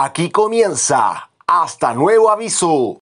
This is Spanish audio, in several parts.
Aquí comienza Hasta Nuevo Aviso.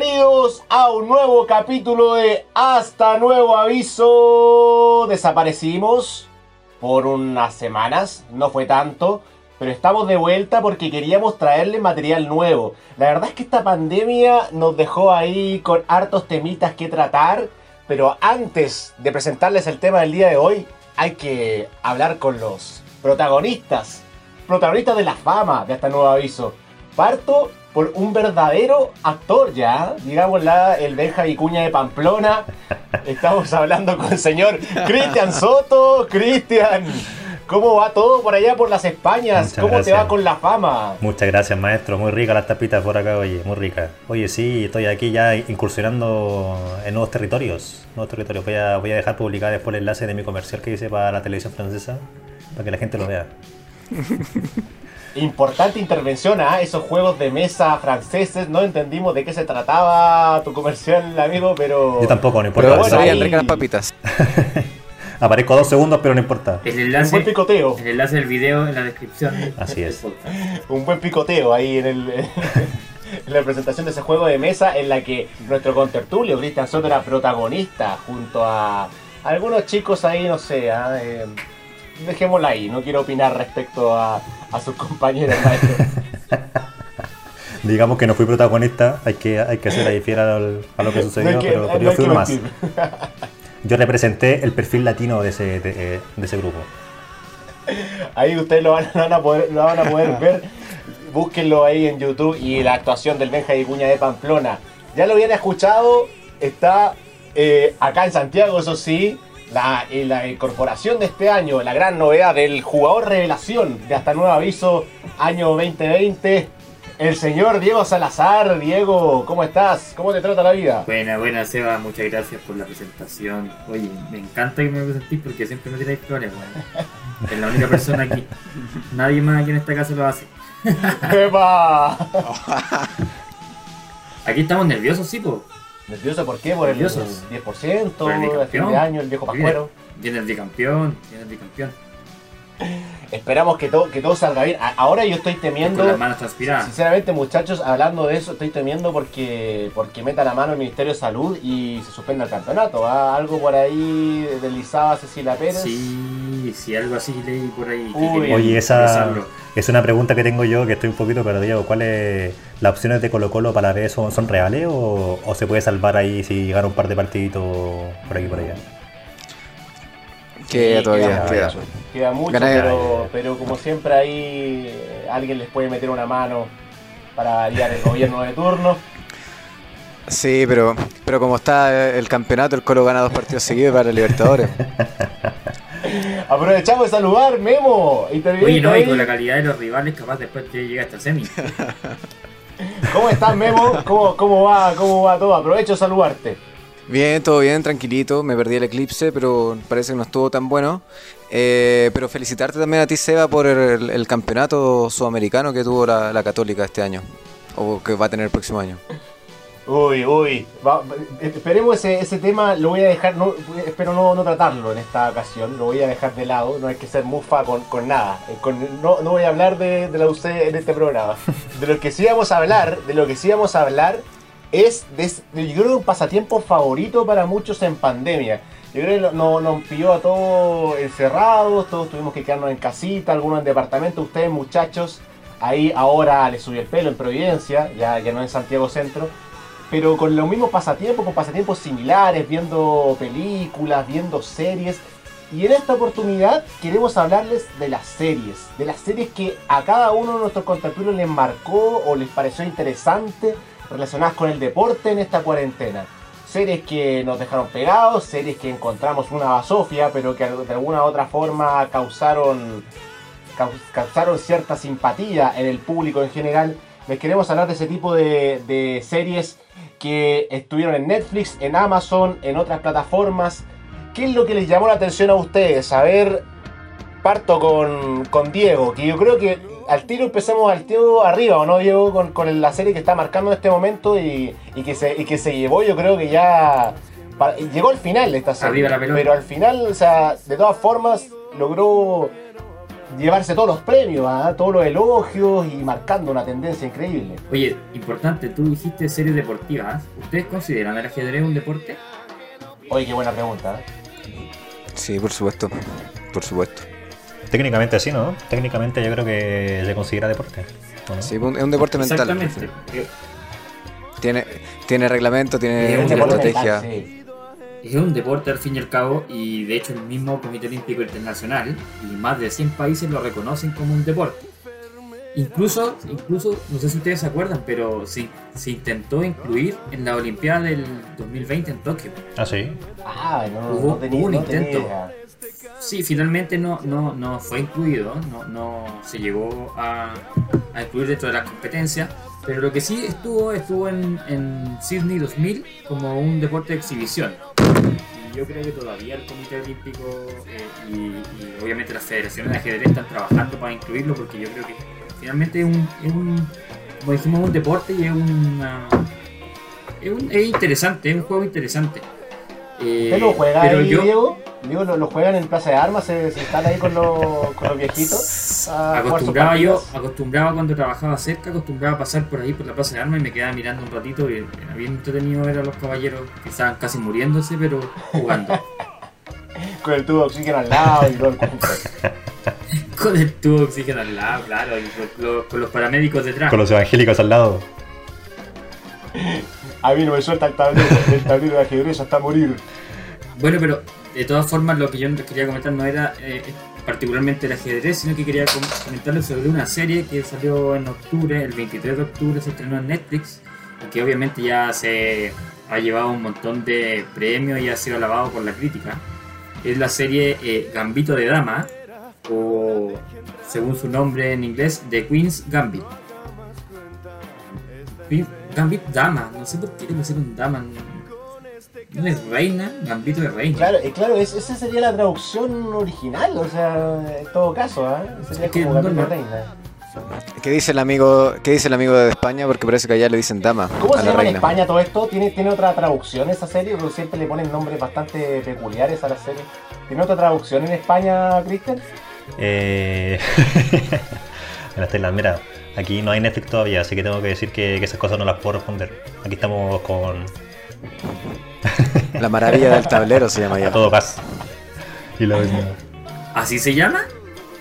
Bienvenidos a un nuevo capítulo de Hasta Nuevo Aviso. Desaparecimos por unas semanas, no fue tanto, pero estamos de vuelta porque queríamos traerle material nuevo. La verdad es que esta pandemia nos dejó ahí con hartos temitas que tratar, pero antes de presentarles el tema del día de hoy, hay que hablar con los protagonistas, protagonistas de la fama de Hasta Nuevo Aviso. Parto por un verdadero actor ya, digámosla, el Benja Vicuña de Pamplona. Estamos hablando con el señor Cristian Soto. Cristian, ¿cómo va todo por allá por las Españas? Muchas ¿Cómo te gracias. va con la fama? Muchas gracias, maestro. Muy rica las tapitas por acá, oye, muy rica. Oye, sí, estoy aquí ya incursionando en nuevos territorios. Nuevos territorios. Voy a, voy a dejar publicar después el enlace de mi comercial que hice para la televisión francesa, para que la gente lo vea. Importante intervención a esos juegos de mesa franceses. No entendimos de qué se trataba tu comercial, amigo, pero... Yo tampoco, no importa. Pero bueno, ahí- las papitas. Aparezco dos segundos, pero no importa. El Un enlace, buen picoteo. el enlace del video en la descripción. Así es. un buen picoteo ahí en, el, en la presentación de ese juego de mesa en la que nuestro contertulio, Cristian Soto, era protagonista junto a algunos chicos ahí, no sé, ah, eh, dejémosla ahí, no quiero opinar respecto a, a sus compañeros. maestro. Digamos que no fui protagonista, hay que, hay que ser ahí fiel a lo que sucedió, que- pero, pero yo fui uno más. Yo representé el perfil latino de ese, de, eh, de ese grupo. Ahí ustedes lo van, lo van a poder, lo van a poder ver. Búsquenlo ahí en YouTube y la actuación del Benja y Cuña de Pamplona. Ya lo habían escuchado, está eh, acá en Santiago, eso sí. La, eh, la incorporación de este año, la gran novedad del jugador revelación de hasta nuevo aviso, año 2020, el señor Diego Salazar. Diego, ¿cómo estás? ¿Cómo te trata la vida? Buena, buena, Seba, muchas gracias por la presentación. Oye, me encanta que me presentís porque siempre me tiráis flores, weón. Es la única persona aquí. Nadie más aquí en esta casa lo hace. ¡Epa! Aquí estamos nerviosos, sí, po. ¿Nervioso por qué? ¿Por el Nerviosos. 10%? Por el ¿El fin de año? ¿El viejo Viene, pascuero? viene el bicampeón, viene el bicampeón. Esperamos que todo, que todo salga bien. A- Ahora yo estoy Con temiendo, las manos transpiradas. sinceramente muchachos, hablando de eso, estoy temiendo porque porque meta la mano el Ministerio de Salud y se suspenda el campeonato. Algo por ahí deslizaba Cecilia Pérez. Sí, sí, algo así leí por ahí. Uy. Oye, esa es una pregunta que tengo yo que estoy un poquito perdido. ¿Cuáles las opciones de Colo Colo para la B son, son reales o, o se puede salvar ahí si llegaron un par de partiditos por aquí y por allá? Que Sí, todavía queda queda. mucho, Queda Gané- pero, pero como siempre ahí eh, alguien les puede meter una mano para variar el gobierno de turno. Sí, pero, pero como está el campeonato, el Colo gana dos partidos seguidos para Libertadores. Aprovechamos de saludar, Memo. Oye, no, y con la calidad de los rivales, capaz después que llega hasta semi. ¿Cómo estás, Memo? ¿Cómo, cómo, va, ¿Cómo va todo? Aprovecho de saludarte. Bien, todo bien, tranquilito. Me perdí el eclipse, pero parece que no estuvo tan bueno. Eh, pero felicitarte también a ti, Seba, por el, el campeonato sudamericano que tuvo la, la Católica este año. O que va a tener el próximo año. Uy, uy. Va- esperemos ese, ese tema, lo voy a dejar, no, espero no, no tratarlo en esta ocasión, lo voy a dejar de lado, no hay que ser mufa con, con nada. Eh, con- no, no voy a hablar de, de la UC en este programa. De lo que sí vamos a hablar, de lo que sí vamos a hablar es de, es- de- yo creo un pasatiempo favorito para muchos en pandemia. Yo creo que no- no- nos pilló a todos encerrados, todos tuvimos que quedarnos en casita, algunos en departamento, ustedes muchachos, ahí ahora les subió el pelo en Providencia, ya, ya no en Santiago Centro, pero con los mismos pasatiempos, con pasatiempos similares, viendo películas, viendo series. Y en esta oportunidad queremos hablarles de las series, de las series que a cada uno de nuestros contertulios les marcó o les pareció interesante relacionadas con el deporte en esta cuarentena. Series que nos dejaron pegados, series que encontramos una basofia, pero que de alguna u otra forma causaron, cau- causaron cierta simpatía en el público en general. les queremos hablar de ese tipo de, de series que estuvieron en Netflix, en Amazon, en otras plataformas. ¿Qué es lo que les llamó la atención a ustedes? A ver, parto con, con Diego, que yo creo que al tiro empezamos al tiro arriba, ¿o no, Diego? Con, con la serie que está marcando en este momento y, y que se, y que se llevó, yo creo que ya. llegó al final de esta serie. Arriba la pelota. Pero al final, o sea, de todas formas, logró llevarse todos los premios, ¿ah? todos los elogios y marcando una tendencia increíble. Oye, importante, tú dijiste series deportivas. ¿Ustedes consideran el ajedrez un deporte? Oye, qué buena pregunta. ¿eh? Sí, por supuesto. Por supuesto. Técnicamente sí, ¿no? Técnicamente yo creo que se considera deporte. Sí, es un es un deporte mental. Exactamente. Tiene, tiene reglamento, tiene, Es estrategia. Sí. Es un deporte al fin y al cabo y de hecho el mismo Comité Olímpico Internacional y más de 100 países lo reconocen como un deporte. Incluso, incluso no sé si ustedes se acuerdan, pero se, se intentó incluir en la Olimpiada del 2020 en Tokio. Ah, sí. Ah, no, Hubo- no tenía, hubo un no tenía intento. Sí, finalmente no, no, no fue incluido, no, no se llegó a, a incluir dentro de las competencias, pero lo que sí estuvo, estuvo en, en Sydney 2000 como un deporte de exhibición. Y yo creo que todavía el Comité Olímpico eh, y, y obviamente las federaciones de ajedrez están trabajando para incluirlo porque yo creo que finalmente es un, es un como dijimos, un deporte y es una... Es, un- es interesante, es un juego interesante. Eh, ¿Usted lo juega pero ahí, yo- Diego? Diego, ¿lo, lo juegan en Plaza de Armas? ¿Se, se están ahí con los, con los viejitos? a jugar sus acostumbraba yo, acostumbraba cuando trabajaba cerca, acostumbraba a pasar por ahí por la plaza de armas y me quedaba mirando un ratito y era bien entretenido ver a los caballeros que estaban casi muriéndose pero jugando. Con el tubo de oxígeno al lado y todo el con el tubo de oxígeno al lado, claro, y con, los- con los paramédicos detrás. Con los evangélicos al lado. A mí no me suelta el tablero, el tablero de ajedrez hasta morir. Bueno, pero de todas formas lo que yo quería comentar no era eh, particularmente el ajedrez, sino que quería com- comentarles sobre una serie que salió en octubre, el 23 de octubre se estrenó en Netflix y que obviamente ya se ha llevado un montón de premios y ha sido alabado por la crítica. Es la serie eh, Gambito de Dama, o según su nombre en inglés, The Queen's Gambit. Gambit Dama, no sé por qué le pusieron Dama. No es reina, Gambito de reina. Claro, eh, claro es- esa sería la traducción original, o sea, en todo caso, ¿eh? Sería Es que como no, Gambito no. Reina. ¿Qué dice el amigo, qué dice el amigo de España? Porque parece que allá le dicen dama ¿Cómo a se la llama en. España todo esto? ¿Tiene, ¿Tiene otra traducción esa serie? Porque siempre le ponen nombres bastante peculiares a la serie. ¿Tiene otra traducción en España, Cristian? Eh... Mira, Estela, mira, aquí no hay Netflix todavía, así que tengo que decir que, que esas cosas no las puedo responder. Aquí estamos con La maravilla del tablero se llama a ya. todo gas. Y lo ¿Así se llama?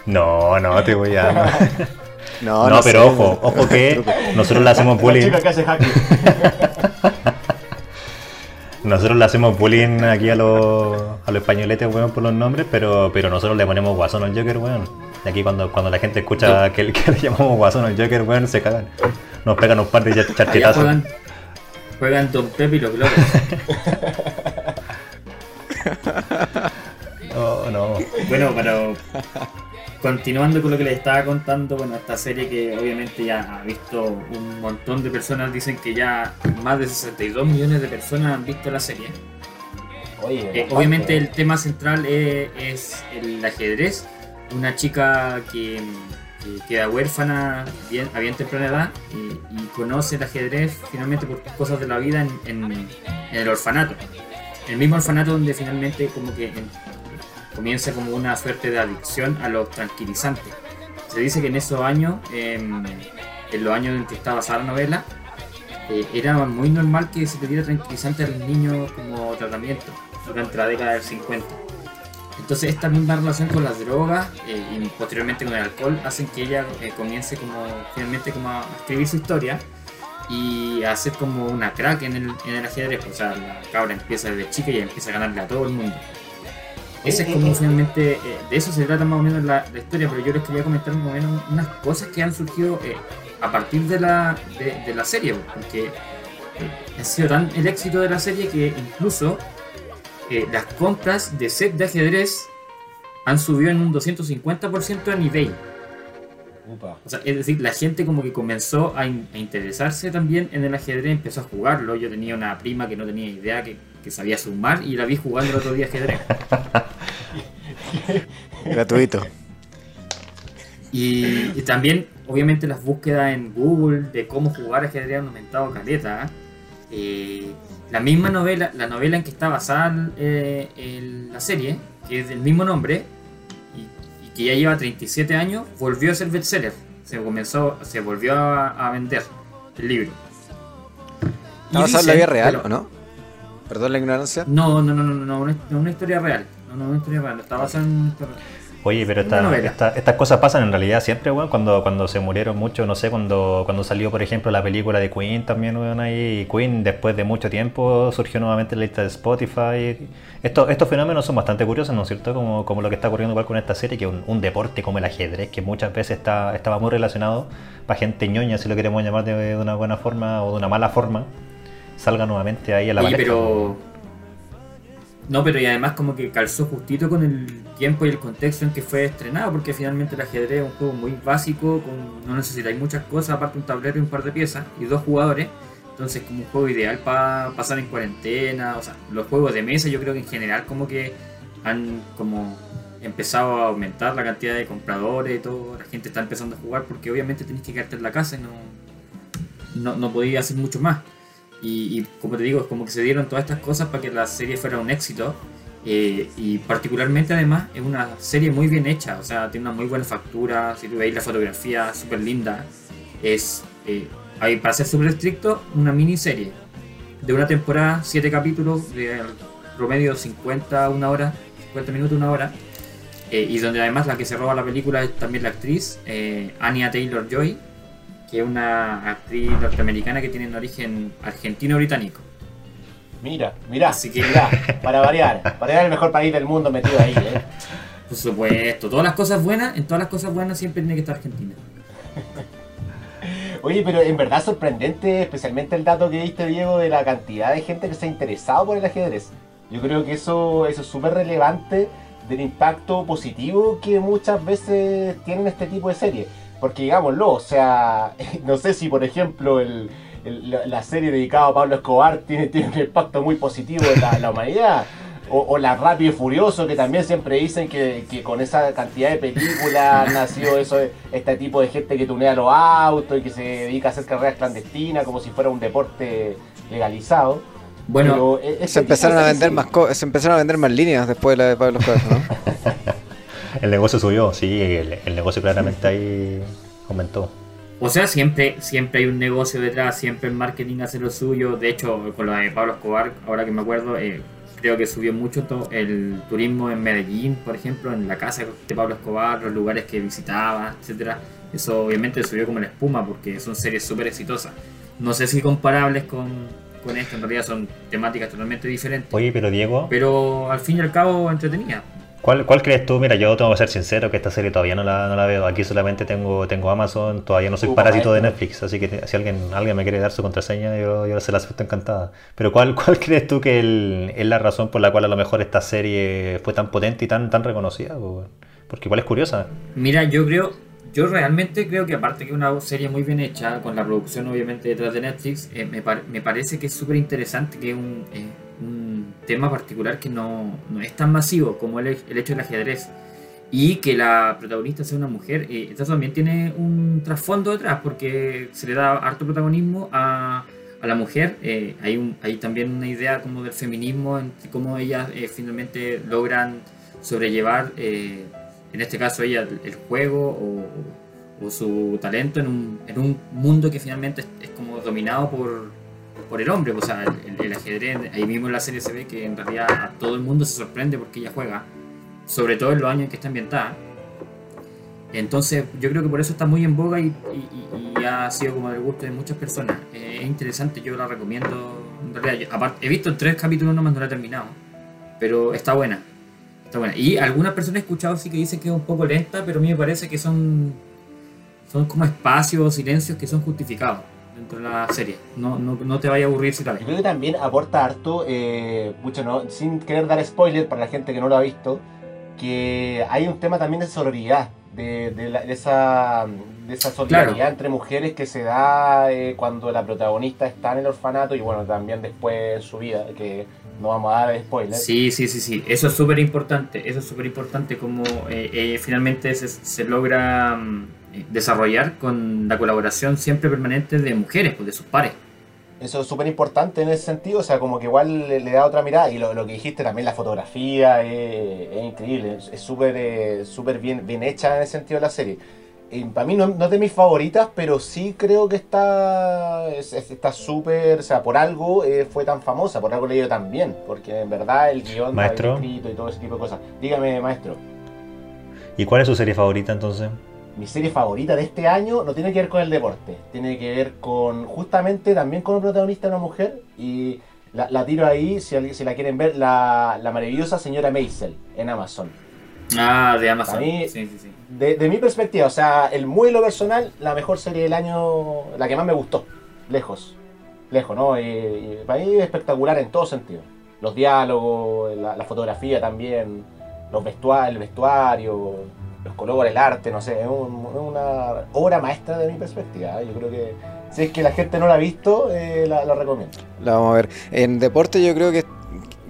No, no te voy a. No, No, sé. pero ojo, ojo que nosotros le hacemos La bullying. chica que hace hacking. Nosotros le hacemos bullying aquí a los, a los españoletes, weón, por los nombres, pero, pero nosotros le ponemos guasón al Joker, weón. Y aquí cuando, cuando la gente escucha que, que le llamamos guasón al Joker, weón, se cagan. Nos pegan un par de charchetazos. Juegan, Don Pepe y los globos. Oh, no. bueno, pero continuando con lo que les estaba contando, bueno, esta serie que obviamente ya ha visto un montón de personas, dicen que ya más de 62 millones de personas han visto la serie. Oye, Eh, obviamente el tema central es el ajedrez. Una chica que, que queda huérfana bien, a bien temprana edad y, conoce el ajedrez finalmente por cosas de la vida en, el orfanato. El mismo orfanato donde finalmente como que en- comienza como una suerte de adicción a los tranquilizantes. Se dice que en esos años, em, en los años en que está basada la novela, eh, era muy normal que se le diera tranquilizante a los niños como tratamiento durante la década del 50. Entonces esta misma relación con las drogas eh, y posteriormente con el alcohol hacen que ella eh, comience como finalmente como a escribir su historia y a ser como una crack en el, en el ajedrez. O sea, la cabra empieza desde chica y empieza a ganarle a todo el mundo. Ese es como finalmente, eh, de eso se trata más o menos la, la historia, pero yo les quería comentar más o menos unas cosas que han surgido a partir de la, de, de la serie, porque ha sido tan el éxito de la serie que incluso eh, las compras de set de ajedrez han subido en un 250% en eBay. Upa. O sea, es decir, la gente como que comenzó a, in- a interesarse también en el ajedrez, empezó a jugarlo. Yo tenía una prima que no tenía idea que, que sabía sumar y la vi jugando el otro día ajedrez. Gratuito. Y, y también, obviamente, las búsquedas en Google de cómo jugar ajedrez han aumentado caleta. ¿eh? La misma novela, la novela en que está basada eh, el- la serie, que es del mismo nombre, y, y que ya lleva 37 años, volvió a ser bestseller. Se comenzó, se volvió a, a vender el libro. ¿Está basado en la vida real bueno, o no? Perdón la ignorancia. No, no, no, no, no, no, una, no una historia real. No, no, una historia real. Está basada en una historia real. Oye, pero esta- esta- estas cosas pasan en realidad siempre, weón, cuando, cuando se murieron mucho, no sé, cuando, cuando salió, por ejemplo, la película de Queen también, weón, ahí, y Queen después de mucho tiempo surgió nuevamente en la lista de Spotify. Estos, estos fenómenos son bastante curiosos, ¿no es cierto? Como, como lo que está ocurriendo igual con esta serie, que un, un deporte como el ajedrez, que muchas veces está, estaba muy relacionado para gente ñoña, si lo queremos llamar de, de una buena forma o de una mala forma, salga nuevamente ahí a la Oye, palestra. pero. No, pero y además como que calzó justito con el tiempo y el contexto en que fue estrenado, porque finalmente el ajedrez es un juego muy básico, con, no necesitáis muchas cosas, aparte un tablero y un par de piezas, y dos jugadores, entonces como un juego ideal para pasar en cuarentena, o sea, los juegos de mesa yo creo que en general como que han como empezado a aumentar la cantidad de compradores y todo, la gente está empezando a jugar porque obviamente tenéis que quedarte en la casa y no, no, no podía hacer mucho más. Y, y como te digo, es como que se dieron todas estas cosas para que la serie fuera un éxito. eh, y particularmente además es una serie muy bien hecha, o sea, tiene una muy buena factura, si tú veis la fotografía, súper linda. Es, eh, hay, para ser súper estricto, una miniserie de una temporada, 7 capítulos, de promedio 50, una hora, 50 minutos, una hora. eh, y donde además la que se roba la película es también la actriz, eh, Anya Taylor Joy, que es una actriz norteamericana que tiene un origen argentino-británico. Mira, mira, Así que- mira, para variar, para variar el mejor país del mundo metido ahí, ¿eh? Por supuesto, todas las cosas buenas, en todas las cosas buenas siempre tiene que estar Argentina. Oye, pero en verdad sorprendente, especialmente el dato que diste, Diego, de la cantidad de gente que se ha interesado por el ajedrez. Yo creo que eso, eso es súper relevante del impacto positivo que muchas veces tienen este tipo de series. Porque digámoslo, o sea, no sé si por ejemplo el, el- la, la serie dedicada a Pablo Escobar tiene, tiene un impacto muy positivo en la, en la humanidad. O, o la Rápido y Furioso, que también siempre dicen que, que con esa cantidad de películas han nacido eso, de- este tipo de gente que tunea los autos y que se dedica a hacer carreras clandestinas como si fuera un deporte legalizado. Bueno, Pero, eh, este Se tipo empezaron a vender más co- se empezaron a vender más líneas después de la de Pablo Escobar, ¿no? El negocio subió, sí, el, el negocio claramente ahí aumentó. o sea, siempre, siempre hay un negocio detrás, siempre el marketing hace lo suyo. De hecho, con lo de Pablo Escobar, ahora que me acuerdo, eh, creo que subió mucho el turismo en Medellín, por ejemplo, en la casa de Pablo Escobar, los lugares que visitaba, etcétera. Eso obviamente subió como la espuma porque son series súper exitosas. No sé si comparables con, con esto, en realidad son temáticas totalmente diferentes. Oye, pero Diego, Pero al fin y al cabo entretenida. ¿Cuál, cuál crees tú? Mira, yo tengo que ser sincero que esta serie todavía no la, no la veo. Aquí solamente tengo, tengo Amazon, todavía no soy parásito de. Netflix, así que si alguien, alguien me quiere dar su contraseña, yo, yo se la acepto encantada. Pero ¿cuál, cuál crees tú que el- es la razón por la cual a lo mejor esta serie fue tan potente y tan, tan reconocida? po? Porque igual es curiosa. Mira, yo creo, yo realmente creo que aparte que una serie muy bien hecha, con la producción obviamente detrás de Netflix, eh, me, par- me parece que es súper interesante, que es un, eh, un tema particular que no, no es tan masivo como el, el hecho del ajedrez. Y que la protagonista sea una mujer, eh, esto también tiene un trasfondo detrás, porque se le da harto protagonismo a, a la mujer. eh, hay, un, hay también una idea como del feminismo, en cómo ellas eh, finalmente logran sobrellevar, eh, en este caso ella, el, juego o, o su talento en un, en un mundo que finalmente es, es como dominado por, por el hombre. O sea, el, ajedrez, ahí mismo en la serie se ve que en realidad a todo el mundo se sorprende porque ella juega, sobre todo en los años en que está ambientada. Entonces, yo creo que por eso está muy en boga y, ha sido como del gusto de muchas personas. Es interesante, yo la recomiendo. En realidad, aparte, he visto tres capítulos nomás, no la he terminado. Pero está buena. Está buena. Y algunas personas he escuchado sí que dicen que es un poco lenta, pero a mí me parece que son, son como espacios o silencios que son justificados dentro de la serie. No, no, no te vaya a aburrir si la ves. Yo creo que también aporta harto, eh, mucho no, sin querer dar spoiler para la gente que no lo ha visto, que hay un tema también de sororidad. de, de la- de esa, de esa solidaridad Claro. entre mujeres que se da eh, cuando la protagonista está en el orfanato y bueno, también después en su vida, que no vamos a dar spoilers. Sí, sí, sí, sí. Eso es súper importante. Eso es súper importante como eh, eh, finalmente se, se logra eh, desarrollar con la colaboración siempre permanente de mujeres, pues, de sus pares. Eso es súper importante en ese sentido, o sea, como que igual le, le da otra mirada y lo, lo que dijiste también, la fotografía es, es increíble, es es súper eh, súper bien, bien hecha en ese sentido la serie. Y para mí no, no es de mis favoritas, pero sí creo que está es- es- está súper, o sea, por algo eh, fue tan famosa, por algo le dio tan bien, porque en verdad el guion está Maestro. bien escrito y todo ese tipo de cosas. Dígame, maestro. ¿Y cuál es su serie favorita entonces? Mi serie favorita de este año no tiene que ver con el deporte, tiene que ver con justamente también con un protagonista, una mujer, y la, la tiro ahí si, si la quieren ver, la, la maravillosa señora Maisel en Amazon. Ah, de Amazon. Mí- Sí, sí, sí. De, de mi perspectiva, o sea, el muy lo personal, la mejor serie del año, la que más me gustó, lejos, lejos, ¿no? Y, y para mí es espectacular en todo sentido. Los diálogos, la, la fotografía también, los vestua- el vestuario, los colores, el arte, no sé, es un- una obra maestra de mi perspectiva. ¿eh? Yo creo que si es que la gente no la ha visto, eh, la, la recomiendo. La vamos a ver. En deporte yo creo que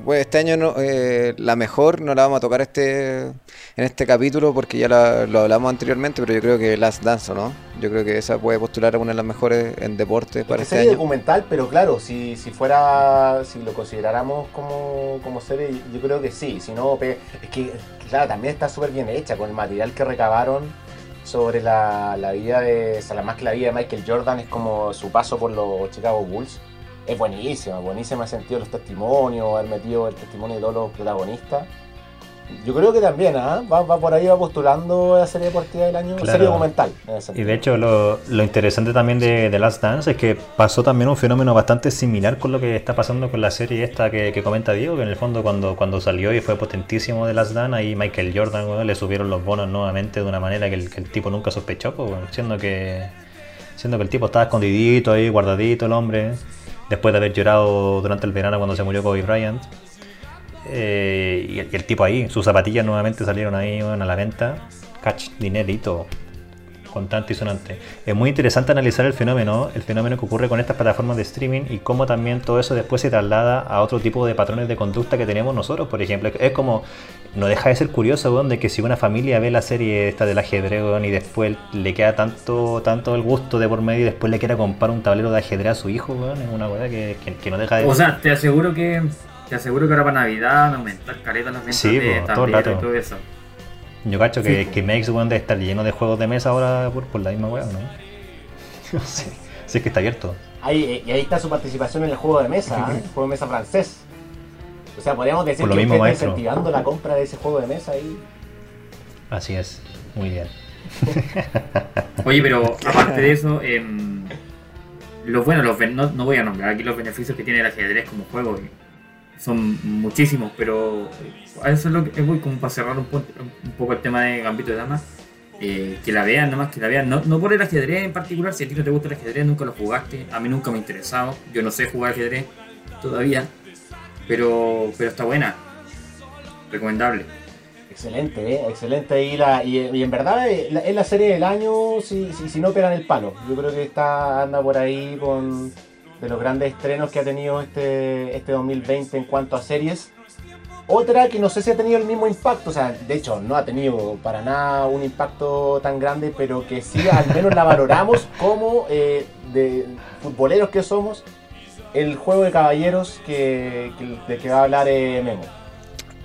bueno, este año no, eh, la mejor no la vamos a tocar este en este capítulo porque ya la- lo hablamos anteriormente, pero yo creo que Last Dance, ¿o ¿no? Yo creo que esa puede postular a una de las mejores en deporte para Porque este serie año. documental, pero claro, si, si fuera, si lo consideráramos como, como serie, yo creo que sí. Si no, es que, claro, también está súper bien hecha con el material que recabaron sobre la, la vida de, o sea, más que la vida de Michael Jordan es como su paso por los Chicago Bulls. Es buenísima, buenísima en el sentido de los testimonios, haber metido el testimonio de todos los protagonistas. Yo creo que también, ¿ah? va, va por ahí, va postulando la serie deportiva del año, Claro. serie documental. en Y de hecho lo, lo interesante también de, de Last Dance es que pasó también un fenómeno bastante similar con lo que está pasando con la serie esta que, que comenta Diego, que en el fondo cuando, cuando salió y fue potentísimo de Last Dance, ahí Michael Jordan le subieron los bonos nuevamente de una manera que el, que el tipo nunca sospechó, pues, siendo que siendo que el tipo estaba escondidito ahí, guardadito el hombre, después de haber llorado durante el verano cuando se murió Kobe Bryant. Eh, y, el, y el tipo ahí, sus zapatillas nuevamente salieron ahí a la venta. Catch, dinerito constante y sonante. Es muy interesante analizar el fenómeno, el fenómeno que ocurre con estas plataformas de streaming y cómo también todo eso después se traslada a otro tipo de patrones de conducta que tenemos nosotros, por ejemplo. Es como, no deja de ser curioso, weón, de que si una familia ve la serie esta del ajedrez, weón, y después le queda tanto, tanto el gusto de por medio y después le quiera comprar un tablero de ajedrez a su hijo, weón, es una weá que, que- que no deja de... O sea, te aseguro que te aseguro que ahora para Navidad van a aumentar caleta las ventas Sí, de po, todo el tableros y rato. todo eso. Yo cacho que, Sí, que Makes weón, debe estar lleno de juegos de mesa ahora por, por la misma weá, ¿no? No sé. Si es que está abierto. Ahí, eh, y ahí está su participación en el juego de mesa, ¿eh? el juego de mesa francés. O sea, podríamos decir Por lo que mismo, usted está incentivando la compra de ese juego de mesa ahí. Así es. Muy bien. Oye, pero aparte de eso, em, los buenos, los, no, no voy a nombrar aquí los beneficios que tiene el ajedrez como juego. y Son muchísimos, pero eso es lo que voy como para cerrar un, un poco el tema de Gambito de Dama. eh, que la vean, nomás que la vean. No, no por el ajedrez en particular, si a ti no te gusta el ajedrez, nunca lo jugaste. A mí nunca me ha interesado. Yo no sé jugar ajedrez todavía, pero, pero está buena. Recomendable. Excelente, ¿eh? excelente. ahí la, y, y en verdad eh, es la serie del año si, si, si no pegan el palo. Yo creo que está anda por ahí con de los grandes estrenos que ha tenido este, este 2020 en cuanto a series. Otra que no sé si ha tenido el mismo impacto, o sea, de hecho no ha tenido para nada un impacto tan grande, pero que sí al menos la valoramos como eh, de futboleros que somos, el juego de caballeros que, que- de que va a hablar eh, Memo.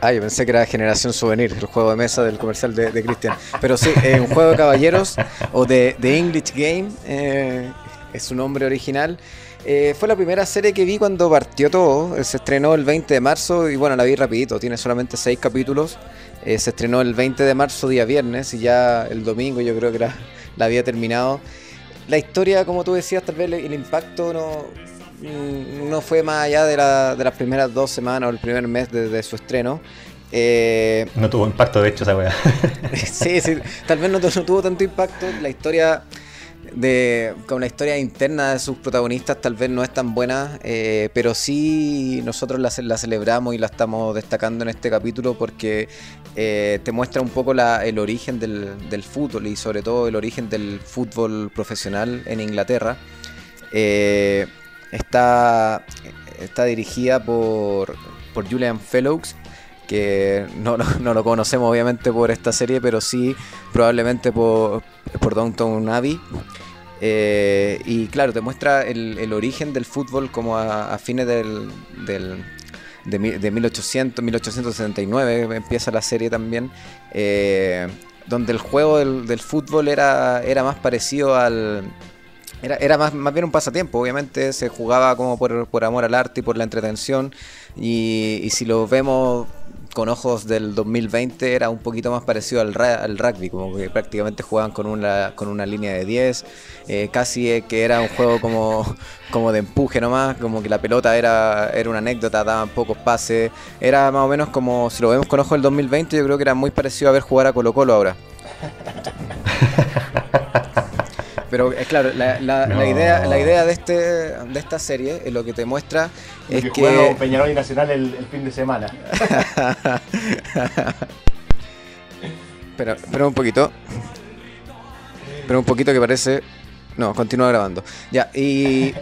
Ah, yo pensé que era Generación Souvenir, el juego de mesa del comercial de, de Cristian. Pero sí, eh, un juego de caballeros o de, English Game, eh, es su nombre original. Eh, fue la primera serie que vi cuando partió todo. Se estrenó el 20 de marzo y bueno, la vi rapidito, tiene solamente 6 capítulos. Se estrenó el 20 de marzo, día viernes, y ya el domingo yo creo que la, había terminado. La historia, como tú decías, tal vez el impacto no, no fue más allá de, la- de las primeras dos semanas o el primer mes de, de su estreno. Eh, No tuvo impacto, de hecho, esa weá. sí, sí, tal vez no, tu- no tuvo tanto impacto. La historia de con la historia interna de sus protagonistas tal vez no es tan buena, eh, pero sí nosotros la, ce- la celebramos y la estamos destacando en este capítulo porque eh, te muestra un poco la- el origen del, del fútbol y sobre todo el origen del fútbol profesional en Inglaterra. Eh, está, está dirigida por, por Julian Fellows, que no, lo- no lo conocemos obviamente por esta serie, pero sí probablemente por, por Downton Abbey. Eh, y claro, te muestra el, el origen del fútbol como a, fines del, del- de, mi- de 1800, 1869 empieza la serie también, eh, donde el juego del, del fútbol era, era más parecido al... Era, era más, más bien un pasatiempo, obviamente se jugaba como por, por amor al arte y por la entretención y, y si lo vemos con ojos del 2020 era un poquito más parecido al, al rugby, como que prácticamente jugaban con una, con una línea de 10, eh, casi que era un juego como, como de empuje nomás, como que la pelota era, era una anécdota, daban pocos pases, era más o menos como, si lo vemos con ojos del 2020, yo creo que era muy parecido a ver jugar a Colo Colo ahora. Pero es claro, la, la- la No. idea, la idea de, este, de esta serie, es lo que te muestra, es que juega Peñarol y Nacional el, el fin de semana. Espera, espera un poquito. Espera un poquito que parece. No, continúa grabando. Ya, y.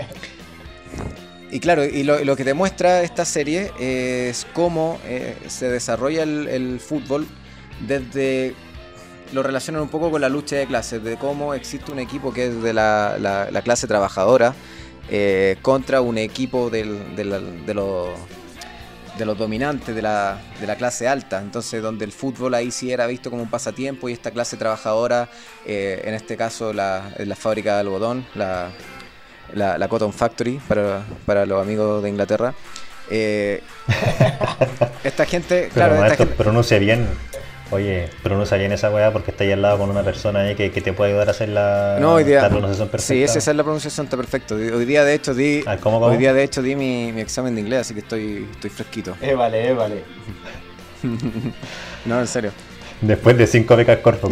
Y claro, y lo, lo que te muestra esta serie es cómo eh, se desarrolla el, el fútbol desde. Lo relacionan un poco con la lucha de clases, de cómo existe un equipo que es de la, la- la clase trabajadora eh, contra un equipo del- de, los de los dominantes de la, de la clase alta. Entonces, donde el fútbol ahí sí era visto como un pasatiempo y esta clase trabajadora, eh, en este caso la, la fábrica de algodón, la, la, Cotton Factory, para, para los amigos de Inglaterra. eh, esta gente, Pero claro, esta maestro, gente- pronuncia bien. Oye, pronuncia bien esa weá porque está ahí al lado con una persona ahí que, que te puede ayudar a hacer la, No, hoy día. la pronunciación perfecta. Sí, esa, es la pronunciación, está perfecto. Hoy día, de hecho, di, Ah, ¿cómo, cómo? hoy día, de hecho, di mi, mi examen de inglés, así que estoy, estoy fresquito. Eh, vale, eh, vale. No, en serio. Después de cinco becas corpo.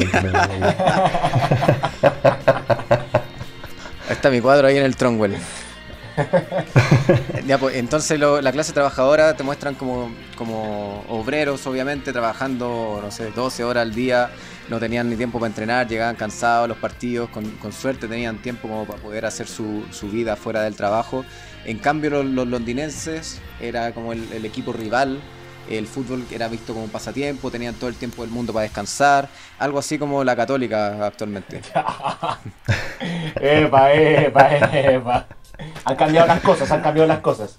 Está mi cuadro ahí en el Tronwell. Ya, pues, entonces lo- la clase trabajadora te muestran como, obreros, obviamente, trabajando, no sé, 12 horas al día, no tenían ni tiempo para entrenar, llegaban cansados a los partidos, con, suerte tenían tiempo para poder hacer su, vida fuera del trabajo. En cambio, los, londinenses era como el, equipo rival, el fútbol era visto como pasatiempo, tenían todo el tiempo del mundo para descansar, algo así como la católica actualmente. Epa, epa, epa. Han cambiado las cosas, han cambiado las cosas.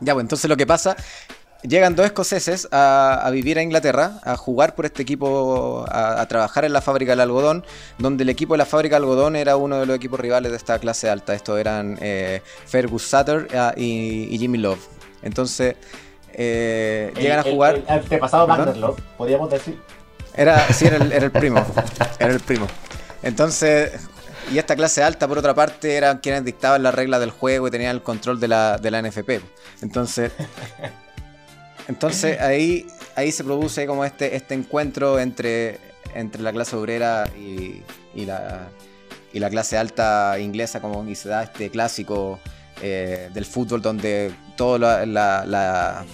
Ya, pues entonces lo que pasa, llegan dos escoceses a, a vivir a Inglaterra, a jugar por este equipo, a, a trabajar en la fábrica del algodón, donde el equipo de la fábrica del algodón era uno de los equipos rivales de esta clase alta. Estos eran eh, Fergus Sutter ah, y, y Jimmy Love. Entonces, eh, llegan a El- el- jugar... El, antepasado. Vanderloo, podríamos decir. Era, sí, era el, era el primo. Era el primo. Entonces, y esta clase alta, por otra parte, eran quienes dictaban las reglas del juego y tenían el control de la, de la NFP. Entonces, entonces ahí, ahí se produce como este, este encuentro entre, entre la clase obrera y, y la, y la clase alta inglesa, como y se da este clásico eh, del fútbol donde todas la, la-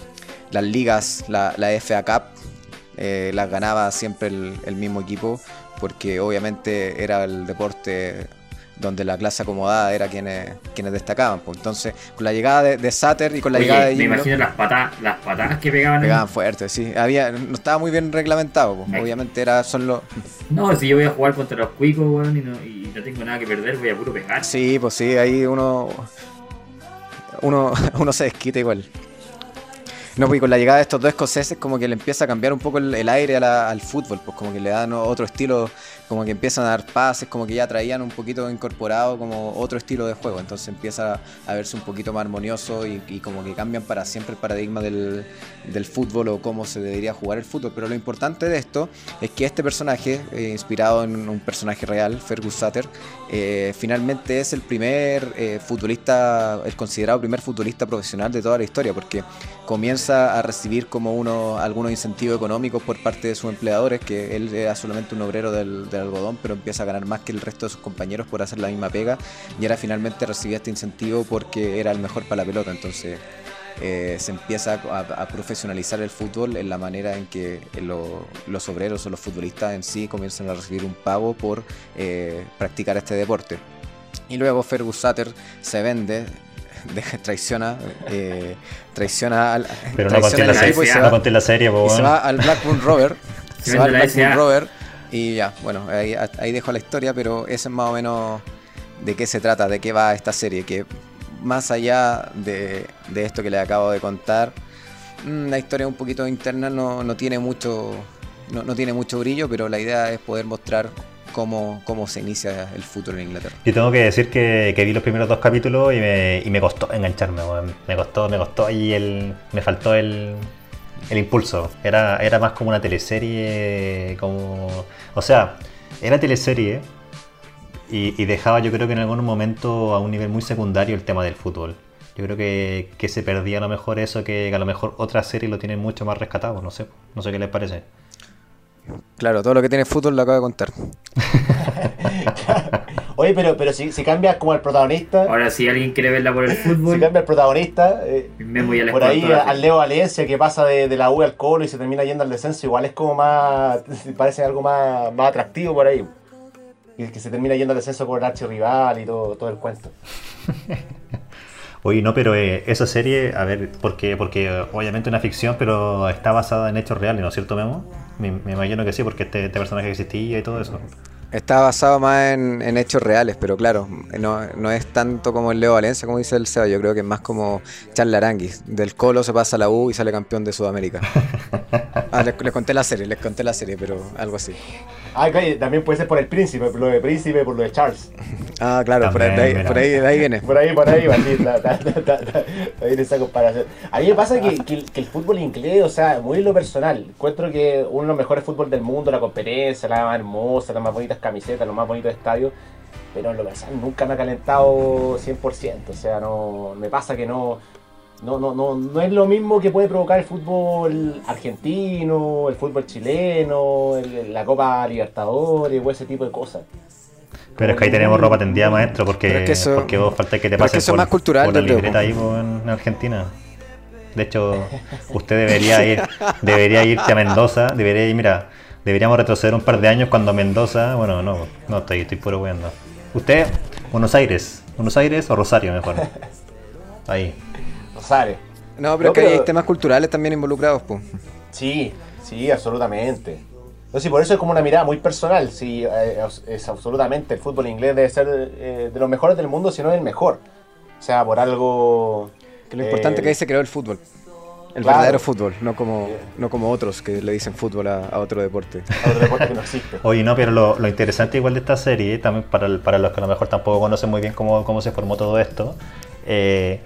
las ligas, la, la FA Cup, eh, las ganaba siempre el, el mismo equipo, porque obviamente era el deporte donde la clase acomodada era quienes, quienes destacaban. pues. Entonces, con la llegada de, de Sutter y con la Oye, llegada de me Jimmy Love, imagino las patadas, las patadas que pegaban. pegaban fuerte, sí. Había, no estaba muy bien reglamentado, pues. Obviamente era son los... No, si yo voy a jugar contra los cuicos, weón, y no, y no tengo nada que perder, voy a puro pegar. Sí, pues sí, ahí uno, uno, uno se desquita igual. No, y con la llegada de estos dos escoceses como que le empieza a cambiar un poco el, el aire a la- al fútbol, pues como que le dan otro estilo, como que empiezan a dar pases, como que ya traían un poquito incorporado como otro estilo de juego, entonces empieza a verse un poquito más armonioso y, como que cambian para siempre el paradigma del, del fútbol o cómo se debería jugar el fútbol. Pero lo importante de esto es que este personaje, eh, inspirado en un personaje real, Fergus Sutter, eh, finalmente es el primer eh, futbolista, el considerado primer futbolista profesional de toda la historia, porque comienza a recibir como uno algunos incentivos económicos por parte de sus empleadores, que él era solamente un obrero del, de algodón, pero empieza a ganar más que el resto de sus compañeros por hacer la misma pega y ahora finalmente recibía este incentivo porque era el mejor para la pelota, entonces eh, se empieza a, profesionalizar el fútbol en la manera en que los obreros o los futbolistas en sí comienzan a recibir un pago por eh, practicar este deporte. Y luego Fergus Sutter se vende, traiciona, eh, traiciona al. Pero no conté la, serie, no conté la serie, y se va al Blackburn Rover. se va al Blackburn Rover. Y ya, bueno, ahí, dejo la historia, pero ese es más o menos de qué se trata, de qué va esta serie. Que más allá de, esto que le acabo de contar, mm, la historia un poquito interna no, no tiene mucho no, tiene mucho brillo, pero la idea es poder mostrar cómo, cómo se inicia el fútbol en Inglaterra. Yo tengo que decir que, vi los primeros dos capítulos y me, y me costó engancharme, me costó, me costó y el, me faltó el, el impulso. Era, era más como una teleserie, como... O sea, era teleserie, y, dejaba yo creo que en algún momento a un nivel muy secundario el tema del fútbol. Yo creo que, se perdía a lo mejor eso, que, a lo mejor otras series lo tienen mucho más rescatado, no sé, no sé qué les parece. Claro, todo lo que tiene fútbol lo acabo de contar. Oye, pero, pero si, si cambia como el protagonista. Ahora, si alguien quiere verla por el fútbol. Si cambia el protagonista. Eh, por ahí al Leo Valencia que pasa de, la U al Colo y se termina yendo al descenso, igual es como más. Parece algo más, más atractivo por ahí. Y que se termina yendo al descenso por el archirrival y todo, todo el cuento. Oye, no, pero eh, esa serie, a ver, porque, porque obviamente una ficción, pero está basada en hechos reales, ¿no es cierto, Memo? Me, imagino que sí, porque este, este, personaje existía y todo eso. Está basado más en, hechos reales, pero claro, no, es tanto como el Leo Valencia, como dice el Seba, yo creo que es más como Charles Aranguis. Del Colo se pasa a la U y sale campeón de Sudamérica. ah, les, les, conté la serie, les conté la serie, pero algo así. Ah, también puede ser por el príncipe, por lo de príncipe, por lo de Charles. Ah, claro, por, ahí, por, ahí, de ahí viene. Por ahí, por ahí, ahí esa comparación. A mí me pasa que, que, el fútbol inglés, o sea, muy lo personal. Encuentro que uno de los mejores fútbol del mundo, la competencia, la más hermosa, las más bonitas camisetas, los más bonitos estadios. Pero lo personal nunca me ha calentado 100%. O sea, no me pasa que no no, no, no, no es lo mismo que puede provocar el fútbol argentino, el fútbol chileno, la Copa Libertadores o ese tipo de cosas. Pero es que ahí tenemos ropa tendida, maestro, porque, porque vos falta que te pases por, más cultural, la libreta ahí en Argentina. De hecho, usted debería ir, debería irte a Mendoza, debería ir, mira, deberíamos retroceder un par de años cuando Mendoza, bueno, no, no estoy, estoy puro weando. Usted, Buenos Aires, Buenos Aires o Rosario mejor. Ahí. No, pero que hay temas culturales también involucrados, pues. Sí, sí, absolutamente. Entonces, por eso es como una mirada muy personal. Sí, eh, es, absolutamente el fútbol inglés debe ser eh, de los mejores del mundo, si no el mejor. O sea, por algo. Que lo importante es que ahí se creó el fútbol. El verdadero fútbol, no como, no como otros que le dicen fútbol a, otro deporte. A otro deporte que no existe. Oye, no, pero lo, interesante igual de esta serie, también para, para los que a lo mejor tampoco conocen muy bien cómo, cómo se formó todo esto, eh,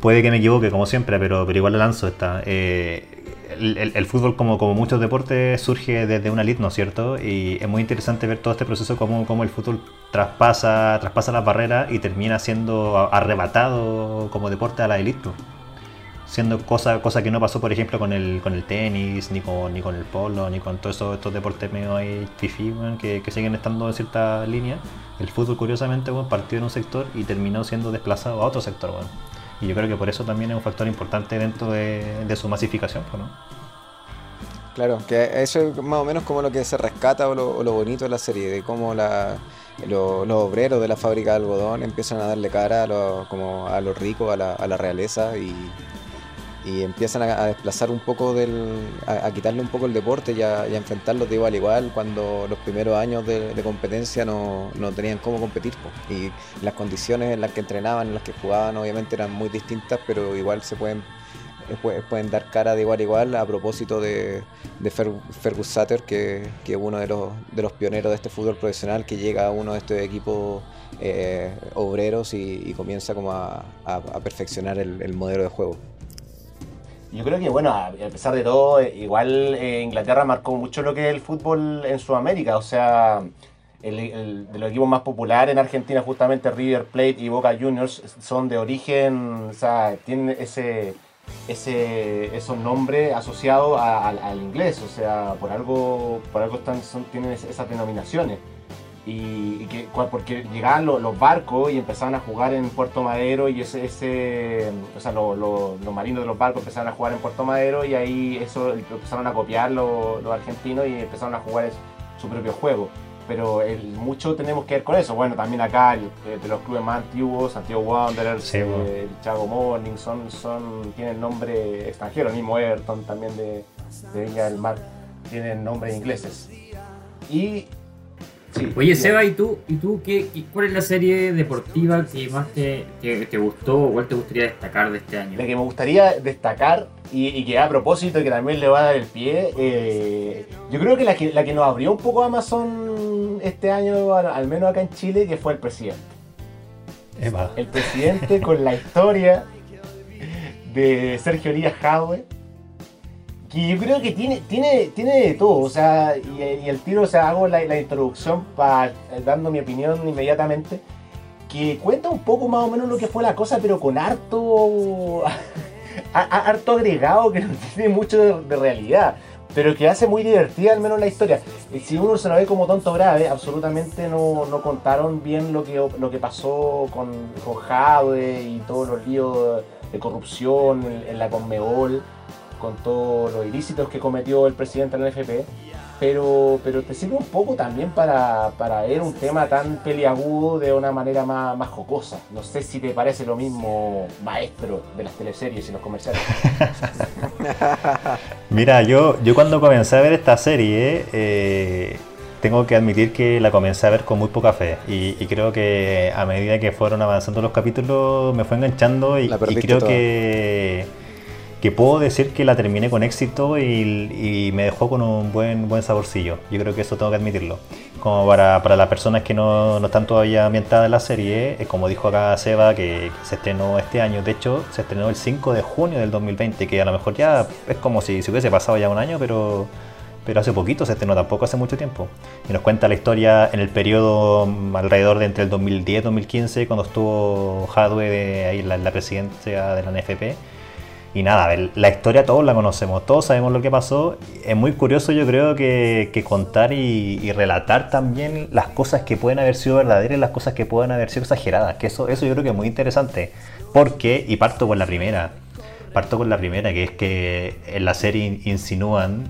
Puede que me equivoque, como siempre, pero, pero igual lanzo esta. Eh, el, fútbol, como, como muchos deportes, surge desde una elite, ¿no es cierto? Y es muy interesante ver todo este proceso, cómo, cómo el fútbol traspasa, traspasa las barreras y termina siendo arrebatado como deporte a la elite. Siendo cosa, cosa que no pasó, por ejemplo, con el, con el tenis, ni con, ni con el polo, ni con todos estos deportes medio ahí fifi, que, que, siguen estando en cierta línea. El fútbol, curiosamente, partió en un sector y terminó siendo desplazado a otro sector. Bueno. Y yo creo que por eso también es un factor importante dentro de, su masificación, ¿no? Claro, que eso es más o menos como lo que se rescata o lo, bonito de la serie, de cómo los obreros de la fábrica de algodón empiezan a darle cara a los ricos, a la, a la realeza y, y empiezan a, desplazar un poco del. A, quitarle un poco el deporte y a, enfrentarlos de igual a igual cuando los primeros años de, competencia no, tenían cómo competir. Y las condiciones en las que entrenaban, en las que jugaban, obviamente eran muy distintas, pero igual se pueden. Eh, pueden dar cara de igual a igual a propósito de, de Fergus Sutter, que, es uno de los, de los pioneros de este fútbol profesional, que llega a uno de estos equipos eh, obreros y, comienza como a, perfeccionar el modelo de juego. Yo creo que, bueno, a pesar de todo, igual eh, Inglaterra marcó mucho lo que es el fútbol en Sudamérica. O sea, el, de los equipos más populares en Argentina, justamente River Plate y Boca Juniors, son de origen, o sea, tienen ese, ese, esos nombres asociados al- inglés, o sea, por algo, por algo están, tienen es- esas denominaciones. Y, y que, porque llegaban lo- los barcos y empezaban a jugar en Puerto Madero y ese, ese o sea, lo- lo- los marinos de los barcos empezaron a jugar en Puerto Madero y ahí eso empezaron a copiar los, los argentinos y empezaron a jugar su propio juego. Pero el- mucho tenemos que ver con eso. Bueno, también acá el- eh, de los clubes más antiguos, Santiago Wanderers, Sí, eh, bueno. el Chago Morning, son, son, tienen nombre extranjero, el mismo Everton también de, de Viña del Mar, tienen nombres ingleses. Y. Sí, Oye. Seba, ¿y tú, y tú qué, qué- cuál es la serie deportiva que más te, gustó o cuál te gustaría destacar de este año? La que me gustaría destacar y, y que a propósito que también le va a dar el pie, eh, yo creo que la, que la que nos abrió un poco Amazon este año, al, al menos acá en Chile, que fue el presidente. Epa. El presidente con la historia de Sergio Elías Jadwe. Que yo creo que tiene, tiene, tiene de todo, o sea, y, y el tiro, o sea, hago la, la introducción para dando mi opinión inmediatamente, que cuenta un poco más o menos lo que fue la cosa, pero con harto, a- a- harto agregado que no tiene mucho de, de realidad, pero que hace muy divertida al menos la historia. Y si uno se lo ve como tonto grave, absolutamente no, no contaron bien lo que, lo que pasó con, con Jadwe y todos los líos de corrupción en, en la Conmebol, con todos los ilícitos que cometió el presidente de la NFP. Pero, pero te sirve un poco también para, para ver un tema tan peliagudo de una manera más, más jocosa. No sé si te parece lo mismo, maestro de las teleseries y los comerciales. Mira, yo, yo cuando comencé a ver esta serie, eh, tengo que admitir que la comencé a ver con muy poca fe. Y, y creo que a medida que fueron avanzando los capítulos, me fue enganchando y, La y creo toda. que, que puedo decir que la terminé con éxito y, y me dejó con un buen, buen saborcillo. Yo creo que eso tengo que admitirlo. Como para, para las personas que no, no están todavía ambientadas en la serie, eh, como dijo acá Seba, que, que se estrenó este año, de hecho se estrenó el 5 de junio del 2020, que a lo mejor ya es como si, si hubiese pasado ya un año, pero, pero hace poquito se estrenó, tampoco hace mucho tiempo. Y nos cuenta la historia en el periodo mm, alrededor de entre el 2010 y 2015, cuando estuvo Hadwe ahí en la, en la presidencia de la NFP. Y nada, la historia todos la conocemos, todos sabemos lo que pasó. Es muy curioso yo creo que, contar y, relatar también las cosas que pueden haber sido verdaderas y las cosas que pueden haber sido exageradas. Que eso, eso yo creo que es muy interesante. Porque, y parto con la primera, parto con la primera, que es que en la serie in- insinúan,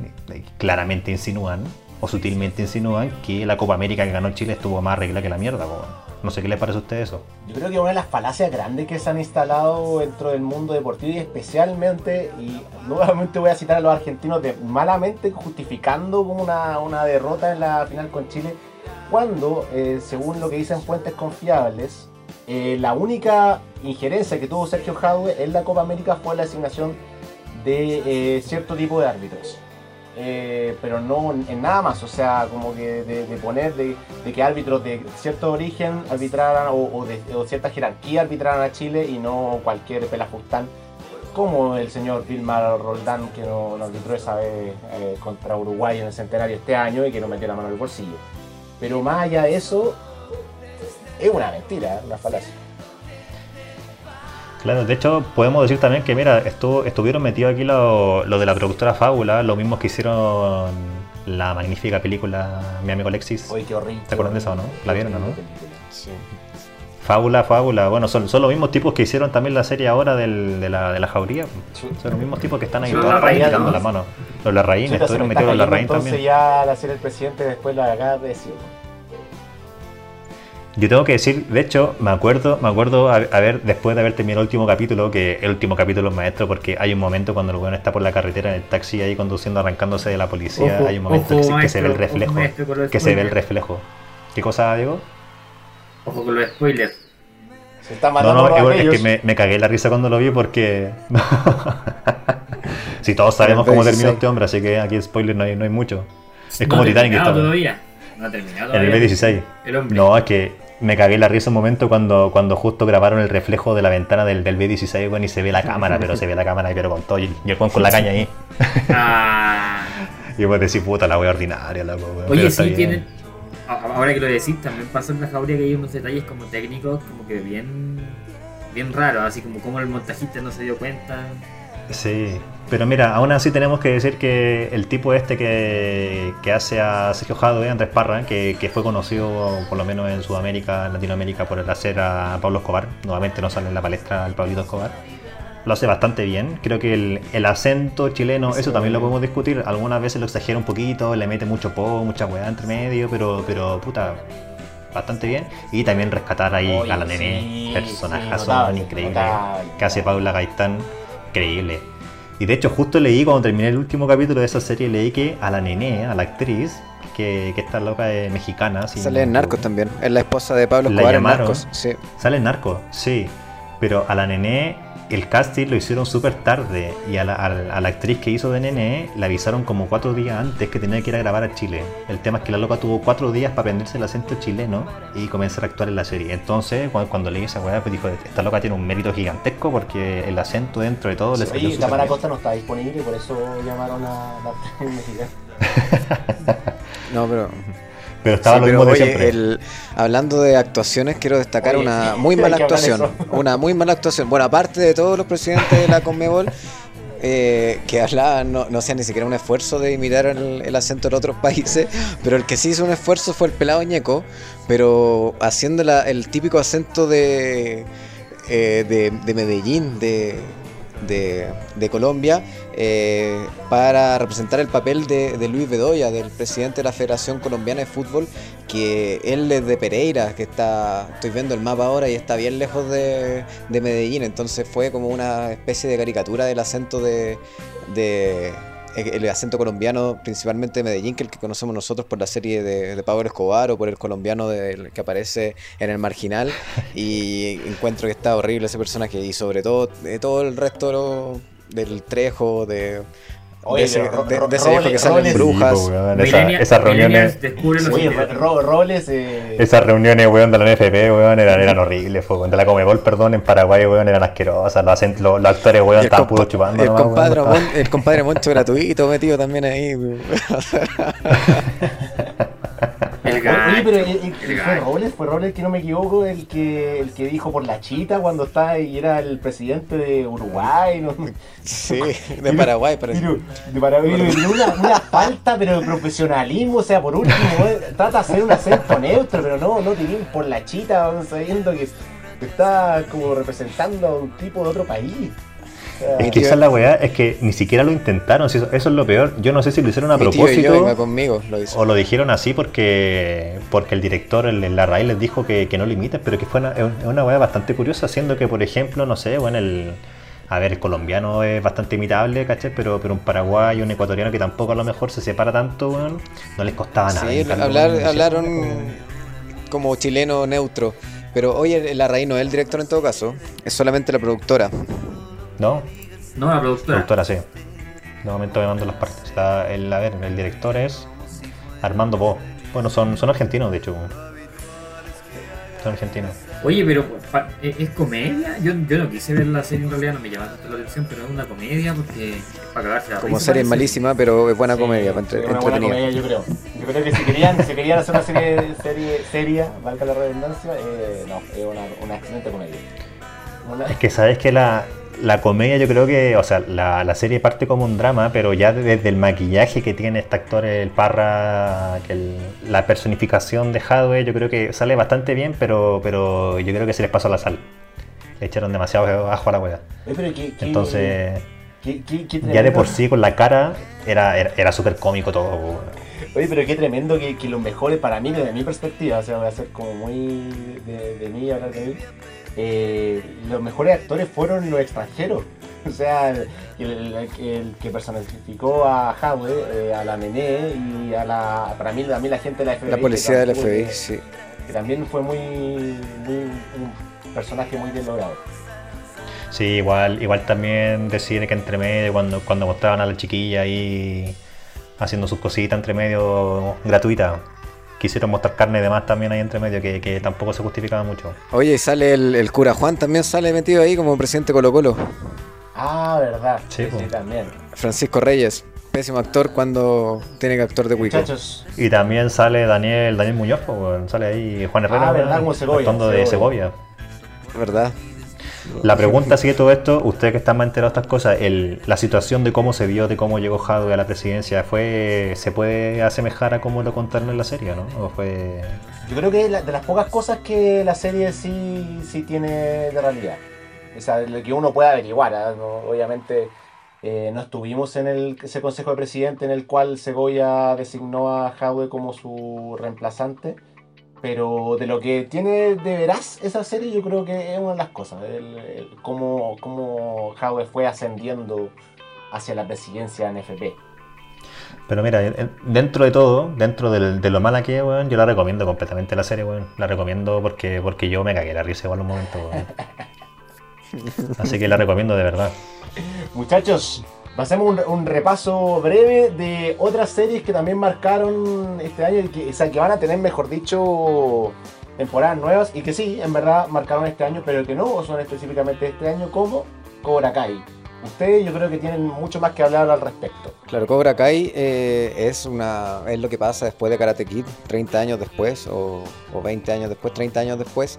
claramente insinúan, o sutilmente insinúan, que la Copa América que ganó Chile estuvo más regla que la mierda. po. No sé qué les parece a ustedes eso. Yo creo que una de las falacias grandes que se han instalado dentro del mundo deportivo y especialmente, y nuevamente voy a citar a los argentinos de malamente justificando una, una derrota en la final con Chile, cuando, eh, según lo que dicen fuentes confiables, eh, la única injerencia que tuvo Sergio Jadwe en la Copa América fue la asignación de eh, cierto tipo de árbitros. Eh, pero no en nada más, o sea, como que de, poner de, que árbitros de cierto origen arbitraran o, de cierta jerarquía arbitraran a Chile y no cualquier pelafustán, como el señor Vilmar Roldán que no arbitró esa vez eh, contra Uruguay en el centenario este año y que no metió la mano en el bolsillo. Pero más allá de eso, es una mentira, una falacia. Claro, de hecho podemos decir también que, mira, estuvo, estuvieron metidos aquí lo, lo de la productora Fábula, lo mismos que hicieron la magnífica película Mi amigo Alexis. Oye, qué horrible. ¿Te acuerdas de esa o no? ¿La vieron o no? Sí. Fábula, Fábula. Bueno, son, son los mismos tipos que hicieron también la serie ahora del- de, la, de la jauría. Son los mismos tipos que están ahí todas los tirando las manos. Los Larraín, estuvieron metidos los Larraín entonces también. ya la serie del presidente después la acaba de. Yo tengo que decir, de hecho, me acuerdo, me acuerdo a, a ver, después de haber terminado el último capítulo, que el último capítulo es maestro, porque hay un momento cuando el weón está por la carretera en el taxi ahí conduciendo, arrancándose de la policía, Ojo, hay un momento ojo, que, se- que se ve el reflejo. maestro, Que se ve el reflejo. ¿Qué cosa, Diego? Ojo con los spoilers. Se está No, matando no, a es, que me, me cagué la risa cuando lo vi porque. si todos sabemos cómo terminó B16. este hombre, así que aquí spoiler no hay, no hay mucho. Es No como ha Titanic todavía. No ha terminado En el todavía. B16. El hombre. No, es que me cagué la risa un momento cuando, cuando justo grabaron el reflejo de la ventana del, del B16, bueno, y se ve la cámara, pero se ve la cámara, pero con todo, y el con la caña ahí. Ah. Y vos decís, puta, la wea ordinaria, la wea. Oye, sí, tienen. Ahora que lo decís, también pasa en la jauría que hay unos detalles como técnicos, como que bien. bien raros, así como como el montajista no se dio cuenta. Sí, pero mira, aún así tenemos que decir que el tipo este que, que hace a Sergio Jadwe, Andrés Parra, que, que fue conocido por lo menos en Sudamérica, en Latinoamérica, por el hacer a Pablo Escobar, nuevamente no sale en la palestra el Pablito Escobar, lo hace bastante bien. Creo que el, el acento chileno, eso también lo podemos discutir, algunas veces lo exagera un poquito, le mete mucho po, mucha weá entre medio, pero, pero puta, bastante bien. Y también rescatar ahí Oye, a la nené, sí, personajazo sí, notable, increíble, notable. que hace Paula Gaitán, increíble. Y de hecho justo leí cuando terminé el último capítulo de esa serie, leí que a la nené, a la actriz, que, que esta loca es mexicana. si Sale no en Narcos también. Es la esposa de Pablo Escobar en. Narcos. Sí. Sale en Narco, sí. Pero a la nené, el casting lo hicieron súper tarde. Y a la, a la- a la actriz que hizo de nené, le avisaron como cuatro días antes que tenía que ir a grabar a Chile. El tema es que la loca tuvo cuatro días para aprenderse el acento chileno y comenzar a actuar en la serie. Entonces, cuando, cuando leí esa weá, pues dijo: Esta loca tiene un mérito gigantesco porque el acento dentro de todo le salió súper Tamara. Costa no está disponible, por eso llamaron a la mexicana. No, pero. Pero estaba Sí, lo pero, mismo de oye, siempre. el- hablando de actuaciones, quiero destacar Oye, una muy mala actuación. Una muy mala actuación. Bueno, aparte de todos los presidentes de la Conmebol, eh, que hablaban, no, no hacían ni siquiera un esfuerzo de imitar el, el acento de otros países, pero el que sí hizo un esfuerzo fue el pelado ñeco, pero haciendo la- el típico acento de, eh, de, de Medellín, de, de, Colombia, eh, para representar el papel de, Luis Bedoya, del presidente de la Federación Colombiana de Fútbol, que él es de Pereira, que está, estoy viendo el mapa ahora y está bien lejos de, de Medellín, entonces fue como una especie de caricatura del acento de- el acento colombiano, principalmente de Medellín, que el que conocemos nosotros por la serie de, de Pablo Escobar o por el colombiano del- que aparece en el marginal. Y encuentro que está horrible ese personaje y sobre todo de todo el resto de lo- del trejo, de, Oye, de ese, Ro- de- Ro- de ese viejo que Robles- sale en Robles- brujas. Sí, po, weón, esa- Millennial- esas reuniones. Oye. Ro-. Eh, Esas reuniones, weón, de la NFP, weón, eran, eran horribles, fue, weón, de la Comebol, perdón, en Paraguay, weón, eran asquerosas, los, acent- los, los actores, weón, estaban puros chupando. el nomás, compadre, el compadre Moncho gratuito metido también ahí. Oye, pero eh, eh, el fue. Robles, fue Robles que no me equivoco, el que el que dijo por la chita cuando estaba y era el presidente de Uruguay, no, Sí, de Paraguay, parece. Pero, de Paraguay, pero una, una falta pero de profesionalismo, o sea, por último, trata de hacer un acento neutro, pero no, no te vienen por la chita, vamos, sabiendo que está como representando a un tipo de otro país. Es que esa es la weá, es que ni siquiera lo intentaron, si eso, eso es lo peor. Yo no sé si lo hicieron a Mi tío y yo, propósito conmigo, lo o lo dijeron así porque porque el director, el, el Larraín, les dijo que, que no lo imiten, pero que fue una, es una weá bastante curiosa, siendo que, por ejemplo, no sé, bueno, el. A ver, el colombiano es bastante imitable, ¿cachai? Pero, pero un paraguayo, un ecuatoriano que tampoco a lo mejor se separa tanto, weón, no les costaba nada. Sí, hablar, hablaron como- como chileno neutro. Pero oye, la raíz no es el director en todo caso, es solamente la productora. ¿No? No, la productora. Productora, sí. De momento me mando las partes. Está el, a ver, el director es Armando Po. Bueno, son, son argentinos, de hecho. Son argentinos. Oye, pero pa- ¿es es comedia? Yo, yo no quise ver la serie en realidad, no me llama tanto la atención, pero es una comedia porque es para cagarse la Como risa, serie es malísima, pero es buena sí, comedia, para entre- una buena comedia, yo creo. Yo creo que si querían, si querían hacer una serie, serie seria, valga la redundancia, eh, no, es una, una excelente comedia. Una- Es que sabes que la, la comedia, yo creo que, o sea, la, la serie parte como un drama, pero ya desde el maquillaje que tiene este actor, el Parra, que el- la personificación de Hadwe, yo creo que sale bastante bien, pero, pero yo creo que se les pasó la sal. Le echaron demasiado ajo a la qué- Entonces. qué- qué- qué Ya de por sí con la cara era, era, era súper cómico todo. Oye, pero qué tremendo que, que los mejores, para mí, desde mi perspectiva, o sea, voy a ser como muy de, de mí, hablar de mí, eh, los mejores actores fueron los extranjeros. O sea, el, el- el que personificó a Hadwe, eh, a la Nené y a la, para mí, también la gente de la FBI. La que policía del tampoco- FBI, sí. Que también fue muy, muy un personaje muy bien logrado. Sí, igual, igual también decir que entre medio, cuando, cuando mostraban a la chiquilla ahí haciendo sus cositas entre medio gratuitas, quisieron mostrar carne de más también ahí entre medio, que, que tampoco se justificaba mucho. Oye, y sale el, el cura Juan, también sale metido ahí como presidente Colo Colo. Ah, verdad. Sí, Sí, también. Francisco Reyes, pésimo actor cuando tiene que actuar de. Muchachos, Y también sale Daniel, Daniel Muñoz, pues, sale ahí Juan Herrera, Ah, verdad, como Segovia, actuando de Segovia. Segovia. ¿Verdad? La pregunta sigue todo esto, usted que está más enterado de estas cosas, el, la situación de cómo se vio, de cómo llegó Hadwe a la presidencia, fue ¿se puede asemejar a cómo lo contaron en la serie, no? ¿O fue... Yo creo que de las pocas cosas que la serie sí, sí tiene de realidad. O sea, lo que uno puede averiguar. ¿ah? No- obviamente eh, no estuvimos en el, ese consejo de presidente en el cual Segovia designó a Jadwe como su reemplazante. Pero de lo que tiene de veraz esa serie, yo creo que es una de las cosas. El, el- cómo, cómo Jadwe fue ascendiendo hacia la presidencia en FP. Pero mira, en- en- dentro de todo, dentro del- de lo mala que es, weón, yo la recomiendo completamente la serie, weón. La recomiendo porque, porque yo me cagué la risa igual un momento, weón. Así que la recomiendo de verdad. Muchachos, hacemos un, un repaso breve de otras series que también marcaron este año que, o sea, que van a tener, mejor dicho, temporadas nuevas y que sí, en verdad marcaron este año, pero que no son específicamente este año, como Cobra Kai. Ustedes yo creo que tienen mucho más que hablar al respecto. Claro, Cobra Kai eh, es una es lo que pasa después de Karate Kid, 30 años después, o, o 20 años después, 30 años después.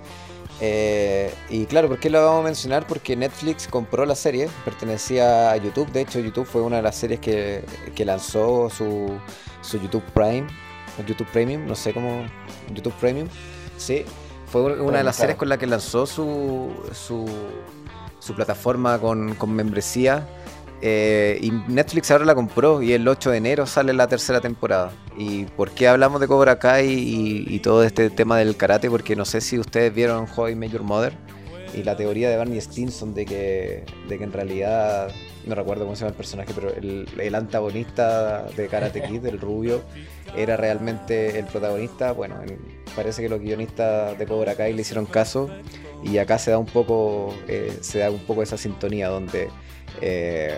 Eh, y claro, ¿por qué lo vamos a mencionar? Porque Netflix compró la serie, pertenecía a YouTube. De hecho, YouTube fue una de las series que, que lanzó su, su YouTube Prime, YouTube Premium, no sé cómo. YouTube Premium. Sí, fue una de las series con la que lanzó su, su, su plataforma con, con membresía. Eh, y Netflix ahora la compró y el 8 de enero sale la tercera temporada. ¿Y por qué hablamos de Cobra Kai y, todo este tema del karate? Porque no sé si ustedes vieron How I Met Your Mother y la teoría de Barney Stinson de que, de que en realidad, no recuerdo cómo se llama el personaje, pero el, el antagonista de Karate Kid, el rubio, era realmente el protagonista. Bueno, parece que los guionistas de Cobra Kai le hicieron caso y acá se da un poco, eh, se da un poco esa sintonía donde eh,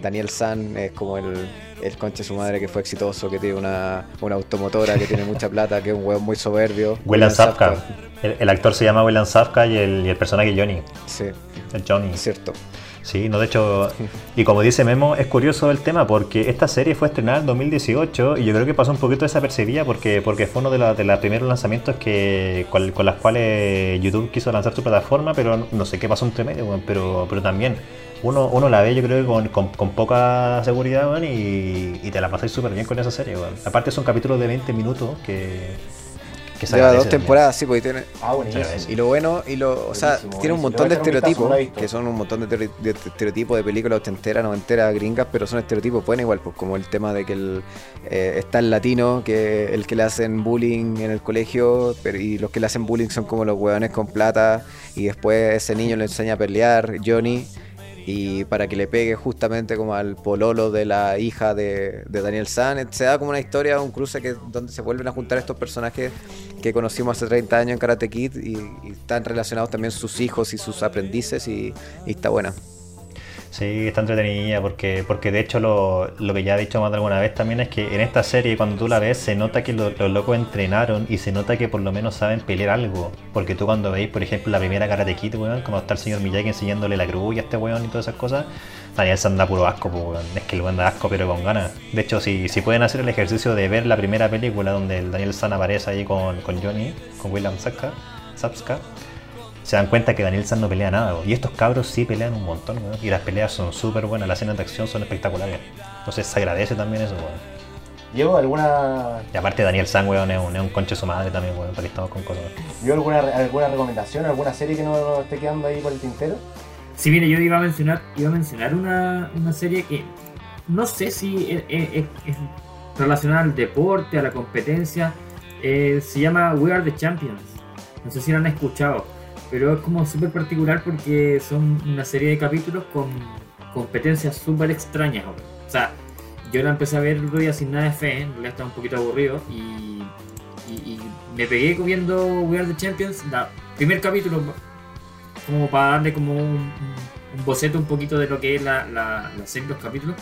Daniel San es como el, el conche de su madre que fue exitoso, que tiene una, una automotora, que tiene mucha plata, que es un hueón muy soberbio. William Sapka. Sapka. El, el actor se llama William Sapka y el, y el personaje Johnny. Sí, El Johnny. es cierto. Sí, no, de hecho, y como dice Memo, es curioso el tema porque esta serie fue estrenada en 2018 y yo creo que pasó un poquito desapercibida porque, porque fue uno de, la- de los primeros lanzamientos que, con, con las cuales YouTube quiso lanzar su plataforma, pero no, sé qué pasó entre medio, pero, pero también uno, uno la ve yo creo que con, con- con poca seguridad weón, y, y te la pasáis súper bien con esa serie. weón. Aparte son capítulos de 20 minutos que, que se Lleva dos también. temporadas, sí, porque tiene, Ah, buenísimo. Y lo bueno, y lo, o sea, Buenísimo, tiene un montón de estereotipos, que son un montón de, teori- de estereotipos de películas ochenteras, noventeras, gringas, pero son estereotipos buenos igual, pues como el tema de que el, eh, está el latino, que el que le hacen bullying en el colegio, pero, y los que le hacen bullying son como los hueones con plata, y después ese niño le enseña a pelear, Johnny, y para que le pegue justamente como al pololo de la hija de, de Daniel San. Se da como una historia, un cruce que donde se vuelven a juntar estos personajes que conocimos hace 30 años en Karate Kid y, y están relacionados también sus hijos y sus aprendices y, y está buena. Sí, está entretenida porque, porque de hecho lo, lo que ya he dicho más de alguna vez también es que en esta serie cuando tú la ves se nota que lo- los locos entrenaron y se nota que por lo menos saben pelear algo. Porque tú cuando veis, por ejemplo, la primera Karate Kid, weón, como está el señor Miyagi enseñándole la y a este weón y todas esas cosas, Daniel se anda puro asco, pues, weón. Es que el weón da asco pero con ganas. De hecho, si, si pueden hacer el ejercicio de ver la primera película donde el Daniel San aparece ahí con, con Johnny, con William Sapka, Sapska, se dan cuenta que Daniel San no pelea nada. Y estos cabros sí pelean un montón. Y las peleas son súper buenas, las escenas de acción son espectaculares. Entonces se agradece también eso, weón. Diego, ¿alguna, Y aparte Daniel San, weón, es un, es un conche su madre también, weón, para que estamos con cosas. ¿vio alguna, alguna recomendación, alguna serie que no, no esté quedando ahí por el tintero? Sí, mire, yo iba a mencionar, iba a mencionar una, una serie que no sé si es, es- es- es relacionada al deporte, a la competencia. eh, se llama We Are the Champions. No sé si la han escuchado, pero es como súper particular porque son una serie de capítulos con competencias súper extrañas. O sea, yo la empecé a ver el sin nada de fe, en realidad estaba un poquito aburrido y, me pegué viendo We Are the Champions, la primer capítulo como para darle como un, boceto un poquito de lo que es la, la, la los capítulos.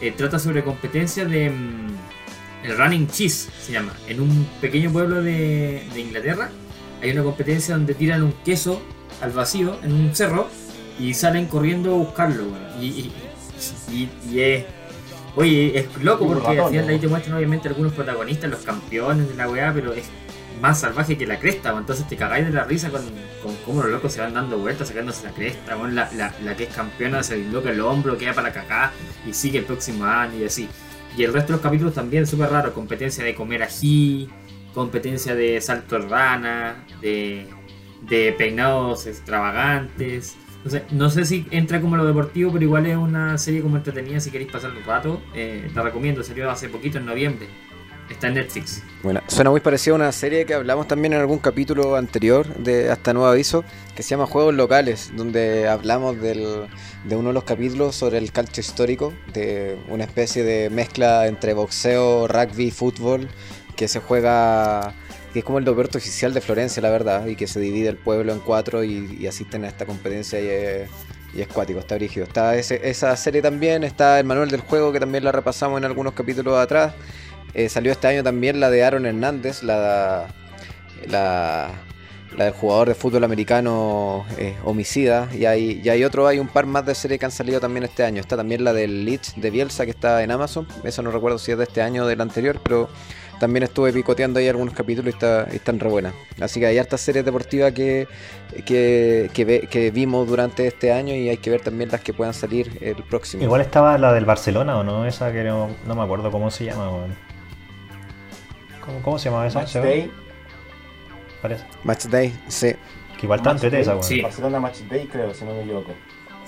Eh, trata sobre competencia de mm, el running cheese, se llama. En un pequeño pueblo de Inglaterra hay una competencia donde tiran un queso al vacío en un cerro y salen corriendo a buscarlo. weón. Y, y, y- y es... Oye, es loco porque al final ahí te muestran obviamente algunos protagonistas, los campeones de la weá, pero es más salvaje que la cresta, entonces te cagáis de la risa con, con cómo los locos se van dando vueltas, sacándose la cresta. La, la, la que es campeona se disloca el hombro, queda para cacá y sigue el próximo año y así. Y el resto de los capítulos también súper raro, competencia de comer ají, competencia de salto de rana, de, peinados extravagantes. No sé, no sé si entra como lo deportivo, pero igual es una serie como entretenida si queréis pasar un rato. Eh, la recomiendo, salió hace poquito, en noviembre. Está en Netflix. Bueno, suena muy parecido a una serie que hablamos también en algún capítulo anterior de Hasta Nuevo Aviso, que se llama Juegos Locales, donde hablamos del, de uno de los capítulos sobre el calcio histórico, de una especie de mezcla entre boxeo, rugby, fútbol, que se juega, que es como el deporte oficial de Florencia, la verdad, y que se divide el pueblo en cuatro y, asisten a esta competencia y es, y cuático, está brígido. Está ese- esa serie también, está el manual del juego que también la repasamos en algunos capítulos atrás. Eh, salió este año también la de Aaron Hernández, la, la, del jugador de fútbol americano eh, homicida. Y hay, y hay otro, hay un par más de series que han salido también este año. Está también la del Leeds de Bielsa que está en Amazon. Eso no recuerdo si es de este año o del anterior, pero también estuve picoteando ahí algunos capítulos y, está, y están re buenas. Así que hay hartas series deportivas que, que, que, ve- que vimos durante este año y hay que ver también las que puedan salir el próximo. Igual estaba la del Barcelona, ¿o no? Esa que no, no me acuerdo cómo se llama. ¿Cómo, cómo se llamaba esa? Match? Day, Parece. Match Day, sí. Que igual está Match entrete esa, weón. Sí. Barcelona Match Day, creo, si no me equivoco.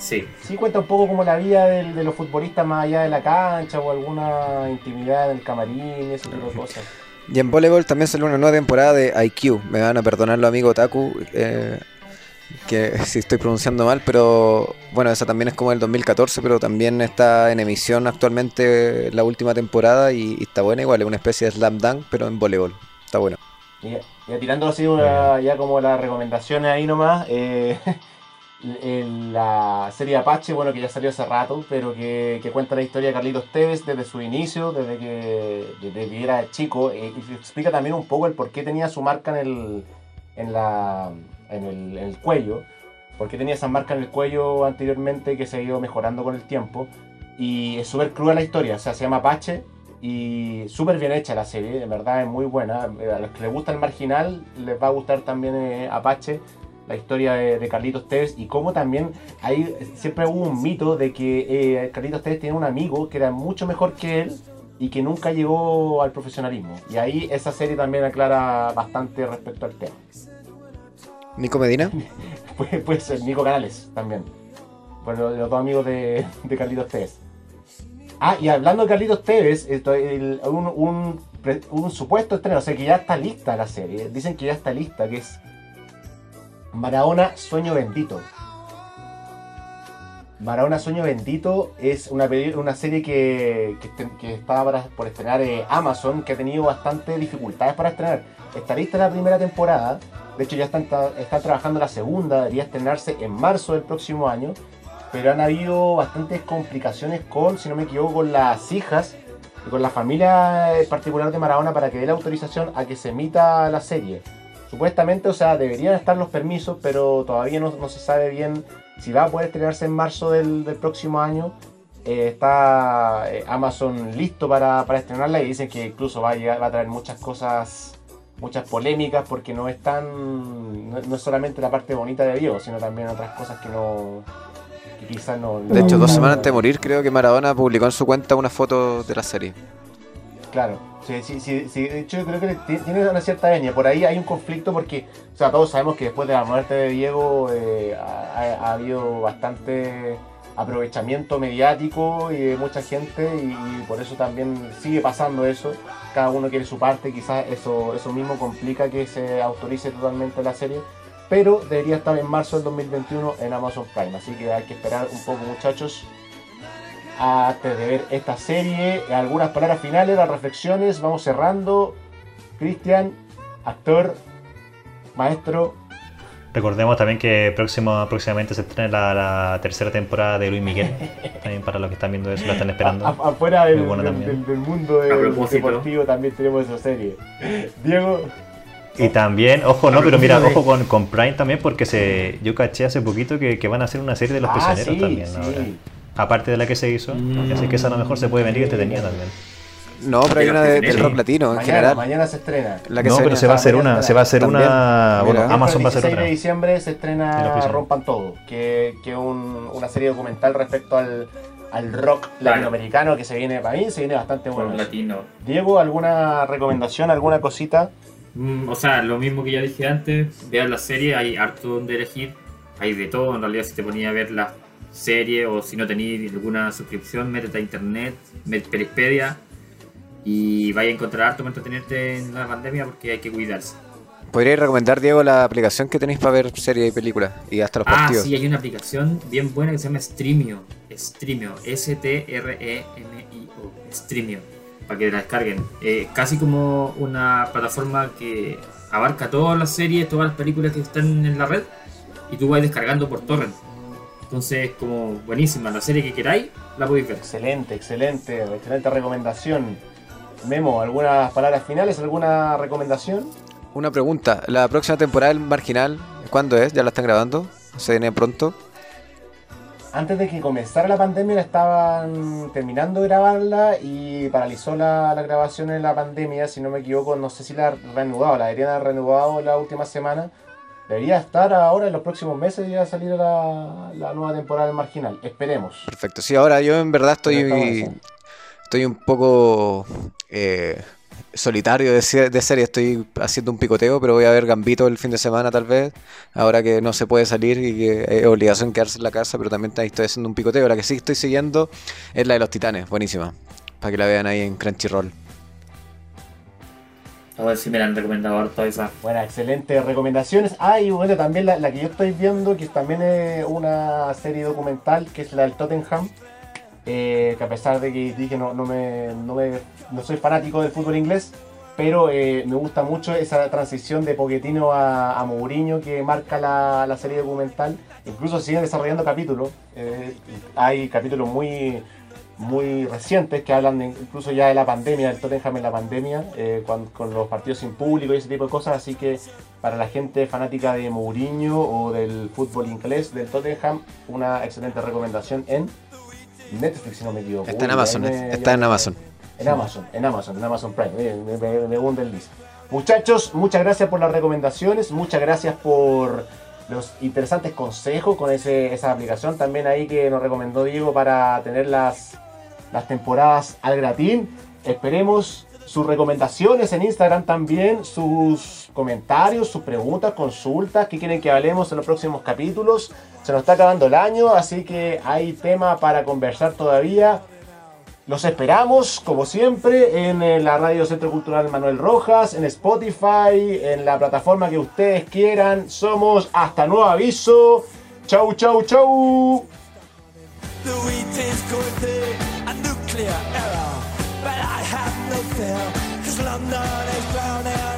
Sí. Sí, cuenta un poco como la vida del- de los futbolistas más allá de la cancha o alguna intimidad en el camarín y ese tipo de cosas. Y en voleibol también salió una nueva temporada de IQ. Me van a perdonar los amigos Taku, eh, que si estoy pronunciando mal, pero bueno, esa también es como del 2014, pero también está en emisión actualmente la última temporada y, y está buena igual, es una especie de slam dunk, pero en voleibol. Está bueno. Y ya tirando así una- ya como las recomendaciones ahí nomás, eh, la serie Apache, bueno, que ya salió hace rato, pero que, que cuenta la historia de Carlitos Tevez desde su inicio, desde que, desde que era chico, eh, y explica también un poco el por qué tenía su marca en el, en la, en el, cuello, por qué tenía esa marca en el cuello anteriormente que se ha ido mejorando con el tiempo, y es súper cruda la historia, se llama Apache, y súper bien hecha la serie, en verdad es muy buena. A los que les gusta el marginal, les va a gustar también eh, Apache, la historia de, de Carlitos Tevez y cómo también hay, siempre hubo un mito de que eh, Carlitos Tevez tenía un amigo que era mucho mejor que él y que nunca llegó al profesionalismo. Y ahí esa serie también aclara bastante respecto al tema. Nico Medina. Puede, puede ser Nico Canales también. Bueno, los dos amigos de, de Carlitos Tevez. Ah, y hablando de Carlitos Tevez, esto, el- un, un, un supuesto estreno, o sea que ya está lista la serie. Dicen que ya está lista, que es Maradona Sueño Bendito. Maradona Sueño Bendito es una, serie que, que, está para- por estrenar eh, Amazon, que ha tenido bastantes dificultades para estrenar. Está lista la primera temporada, de hecho ya están, están trabajando la segunda, debería estrenarse en marzo del próximo año, pero han habido bastantes complicaciones con, si no me equivoco, con las hijas y con la familia en particular de Maradona para que dé la autorización a que se emita la serie. Supuestamente, o sea, deberían estar los permisos, pero todavía no, no se sabe bien si va a poder estrenarse en marzo del, del próximo año. Eh, está eh, Amazon listo para, para estrenarla y dicen que incluso va a, llegar, va a traer muchas cosas, muchas polémicas, porque no es tan. No, no es solamente la parte bonita de Diego, sino también otras cosas que no. que quizás no. De hecho, dos semanas antes de morir, creo que Maradona publicó en su cuenta una foto de la serie. Claro, sí, sí, sí, sí, de hecho yo creo que ti- tiene una cierta venia. Por ahí hay un conflicto porque, o sea, todos sabemos que después de la muerte de Diego eh, ha, ha- ha habido bastante aprovechamiento mediático y de mucha gente y por eso también sigue pasando eso. Cada uno quiere su parte, quizás eso, eso mismo complica que se autorice totalmente la serie. Pero debería estar en marzo del 2021 en Amazon Prime, así que hay que esperar un poco muchachos antes de ver esta serie. Algunas palabras finales, las reflexiones, vamos cerrando. Cristian, actor, maestro. Recordemos también que próximo, próximamente se estrena la, la tercera temporada de Luis Miguel. También para los que están viendo eso, la están esperando. A- a- afuera del, bueno del- del- del mundo del deportivo también tenemos esa serie. Diego, Y también, ojo, no, pero mira, ojo con, con Prime también, porque se yo caché hace poquito que, que van a hacer una serie de los Ah, prisioneros sí, también sí. Aparte de la que se hizo. Mm. Así que esa a lo mejor se puede venir entretenida también. No, pero hay una de- que del rock latino en mañana, general. mañana se estrena. La que no, se pero se va a hacer una, se va a hacer También. una. Bueno, Mira. Amazon va a hacer el 16 otra. de diciembre se estrena. Rompan Todo, que que un- una serie documental respecto al, al rock Claro. latinoamericano que se viene para mí, se viene bastante bueno. latino. Diego, ¿alguna recomendación, alguna cosita? Mm, O sea, lo mismo que ya dije antes, vean la serie, hay harto donde elegir, hay de todo, en realidad si te ponía a ver la serie o si no tenías alguna suscripción, métete a internet, Perispedia y vaya a encontrar harto para entretenerte en la pandemia porque hay que cuidarse. ¿Podríais recomendar, Diego, la aplicación que tenéis para ver series y películas? Y hasta los Ah, partidos. sí, hay una aplicación bien buena que se llama Streamio, Streamio, S-T-R-E-M-I-O, Streamio, para que la descarguen. Eh, casi como una plataforma que abarca todas las series, todas las películas que están en la red y tú vas descargando por torrent. Entonces, como buenísima, la serie que queráis, la podéis ver. Excelente, excelente, excelente recomendación. Memo, ¿algunas palabras finales? ¿Alguna recomendación? Una pregunta. ¿La próxima temporada del Marginal, cuándo es? ¿Ya la están grabando? ¿Se viene pronto? Antes de que comenzara la pandemia la estaban terminando de grabarla y paralizó la, la grabación en la pandemia, si no me equivoco, no sé si la han reanudado, la deberían haber reanudado la última semana. Debería estar ahora en los próximos meses ya salir la, la nueva temporada del Marginal. Esperemos. Perfecto. Sí, ahora yo en verdad estoy, estoy un poco eh, solitario de, de serie. Estoy haciendo un picoteo, pero voy a ver Gambito el fin de semana tal vez. Ahora que no se puede salir y que es obligación quedarse en la casa, pero también estoy haciendo un picoteo. La que sí estoy siguiendo es la de los Titanes. Buenísima. Para que la vean ahí en Crunchyroll. A ver me la han recomendado harto esa. Buenas, excelentes recomendaciones. Ah, y bueno, también la, que yo estoy viendo, que también es una serie documental, que es la del Tottenham. eh, que a pesar de que dije no, no, me, no, me- no soy fanático del fútbol inglés, pero eh, me gusta mucho esa transición de Pochettino a, a Mourinho que marca la, la serie documental. Incluso siguen desarrollando capítulos. eh, hay capítulos muy muy recientes que hablan de- incluso ya de la pandemia, del Tottenham en la pandemia, eh, con, con los partidos sin público y ese tipo de cosas. Así que para la gente fanática de Mourinho o del fútbol inglés del Tottenham, una excelente recomendación en Netflix, si no me equivoco. Está en Amazon, me- está en Amazon. En Amazon, en Amazon, en Amazon Prime. Me, me, me- me hunde el list. Muchachos, muchas gracias por las recomendaciones, muchas gracias por los interesantes consejos con ese, esa aplicación también ahí que nos recomendó Diego para tener las, las temporadas al gratín. Esperemos sus recomendaciones en Instagram también, sus comentarios, sus preguntas, consultas, que quieren que hablemos en los próximos capítulos. Se nos está acabando el año, así que hay tema para conversar todavía. Los esperamos, como siempre, en eh, la Radio Centro Cultural Manuel Rojas, en Spotify, en la plataforma que ustedes quieran. Somos hasta nuevo aviso. Chau, chau, chau. clear error. But I have no fear, cause London is drowning.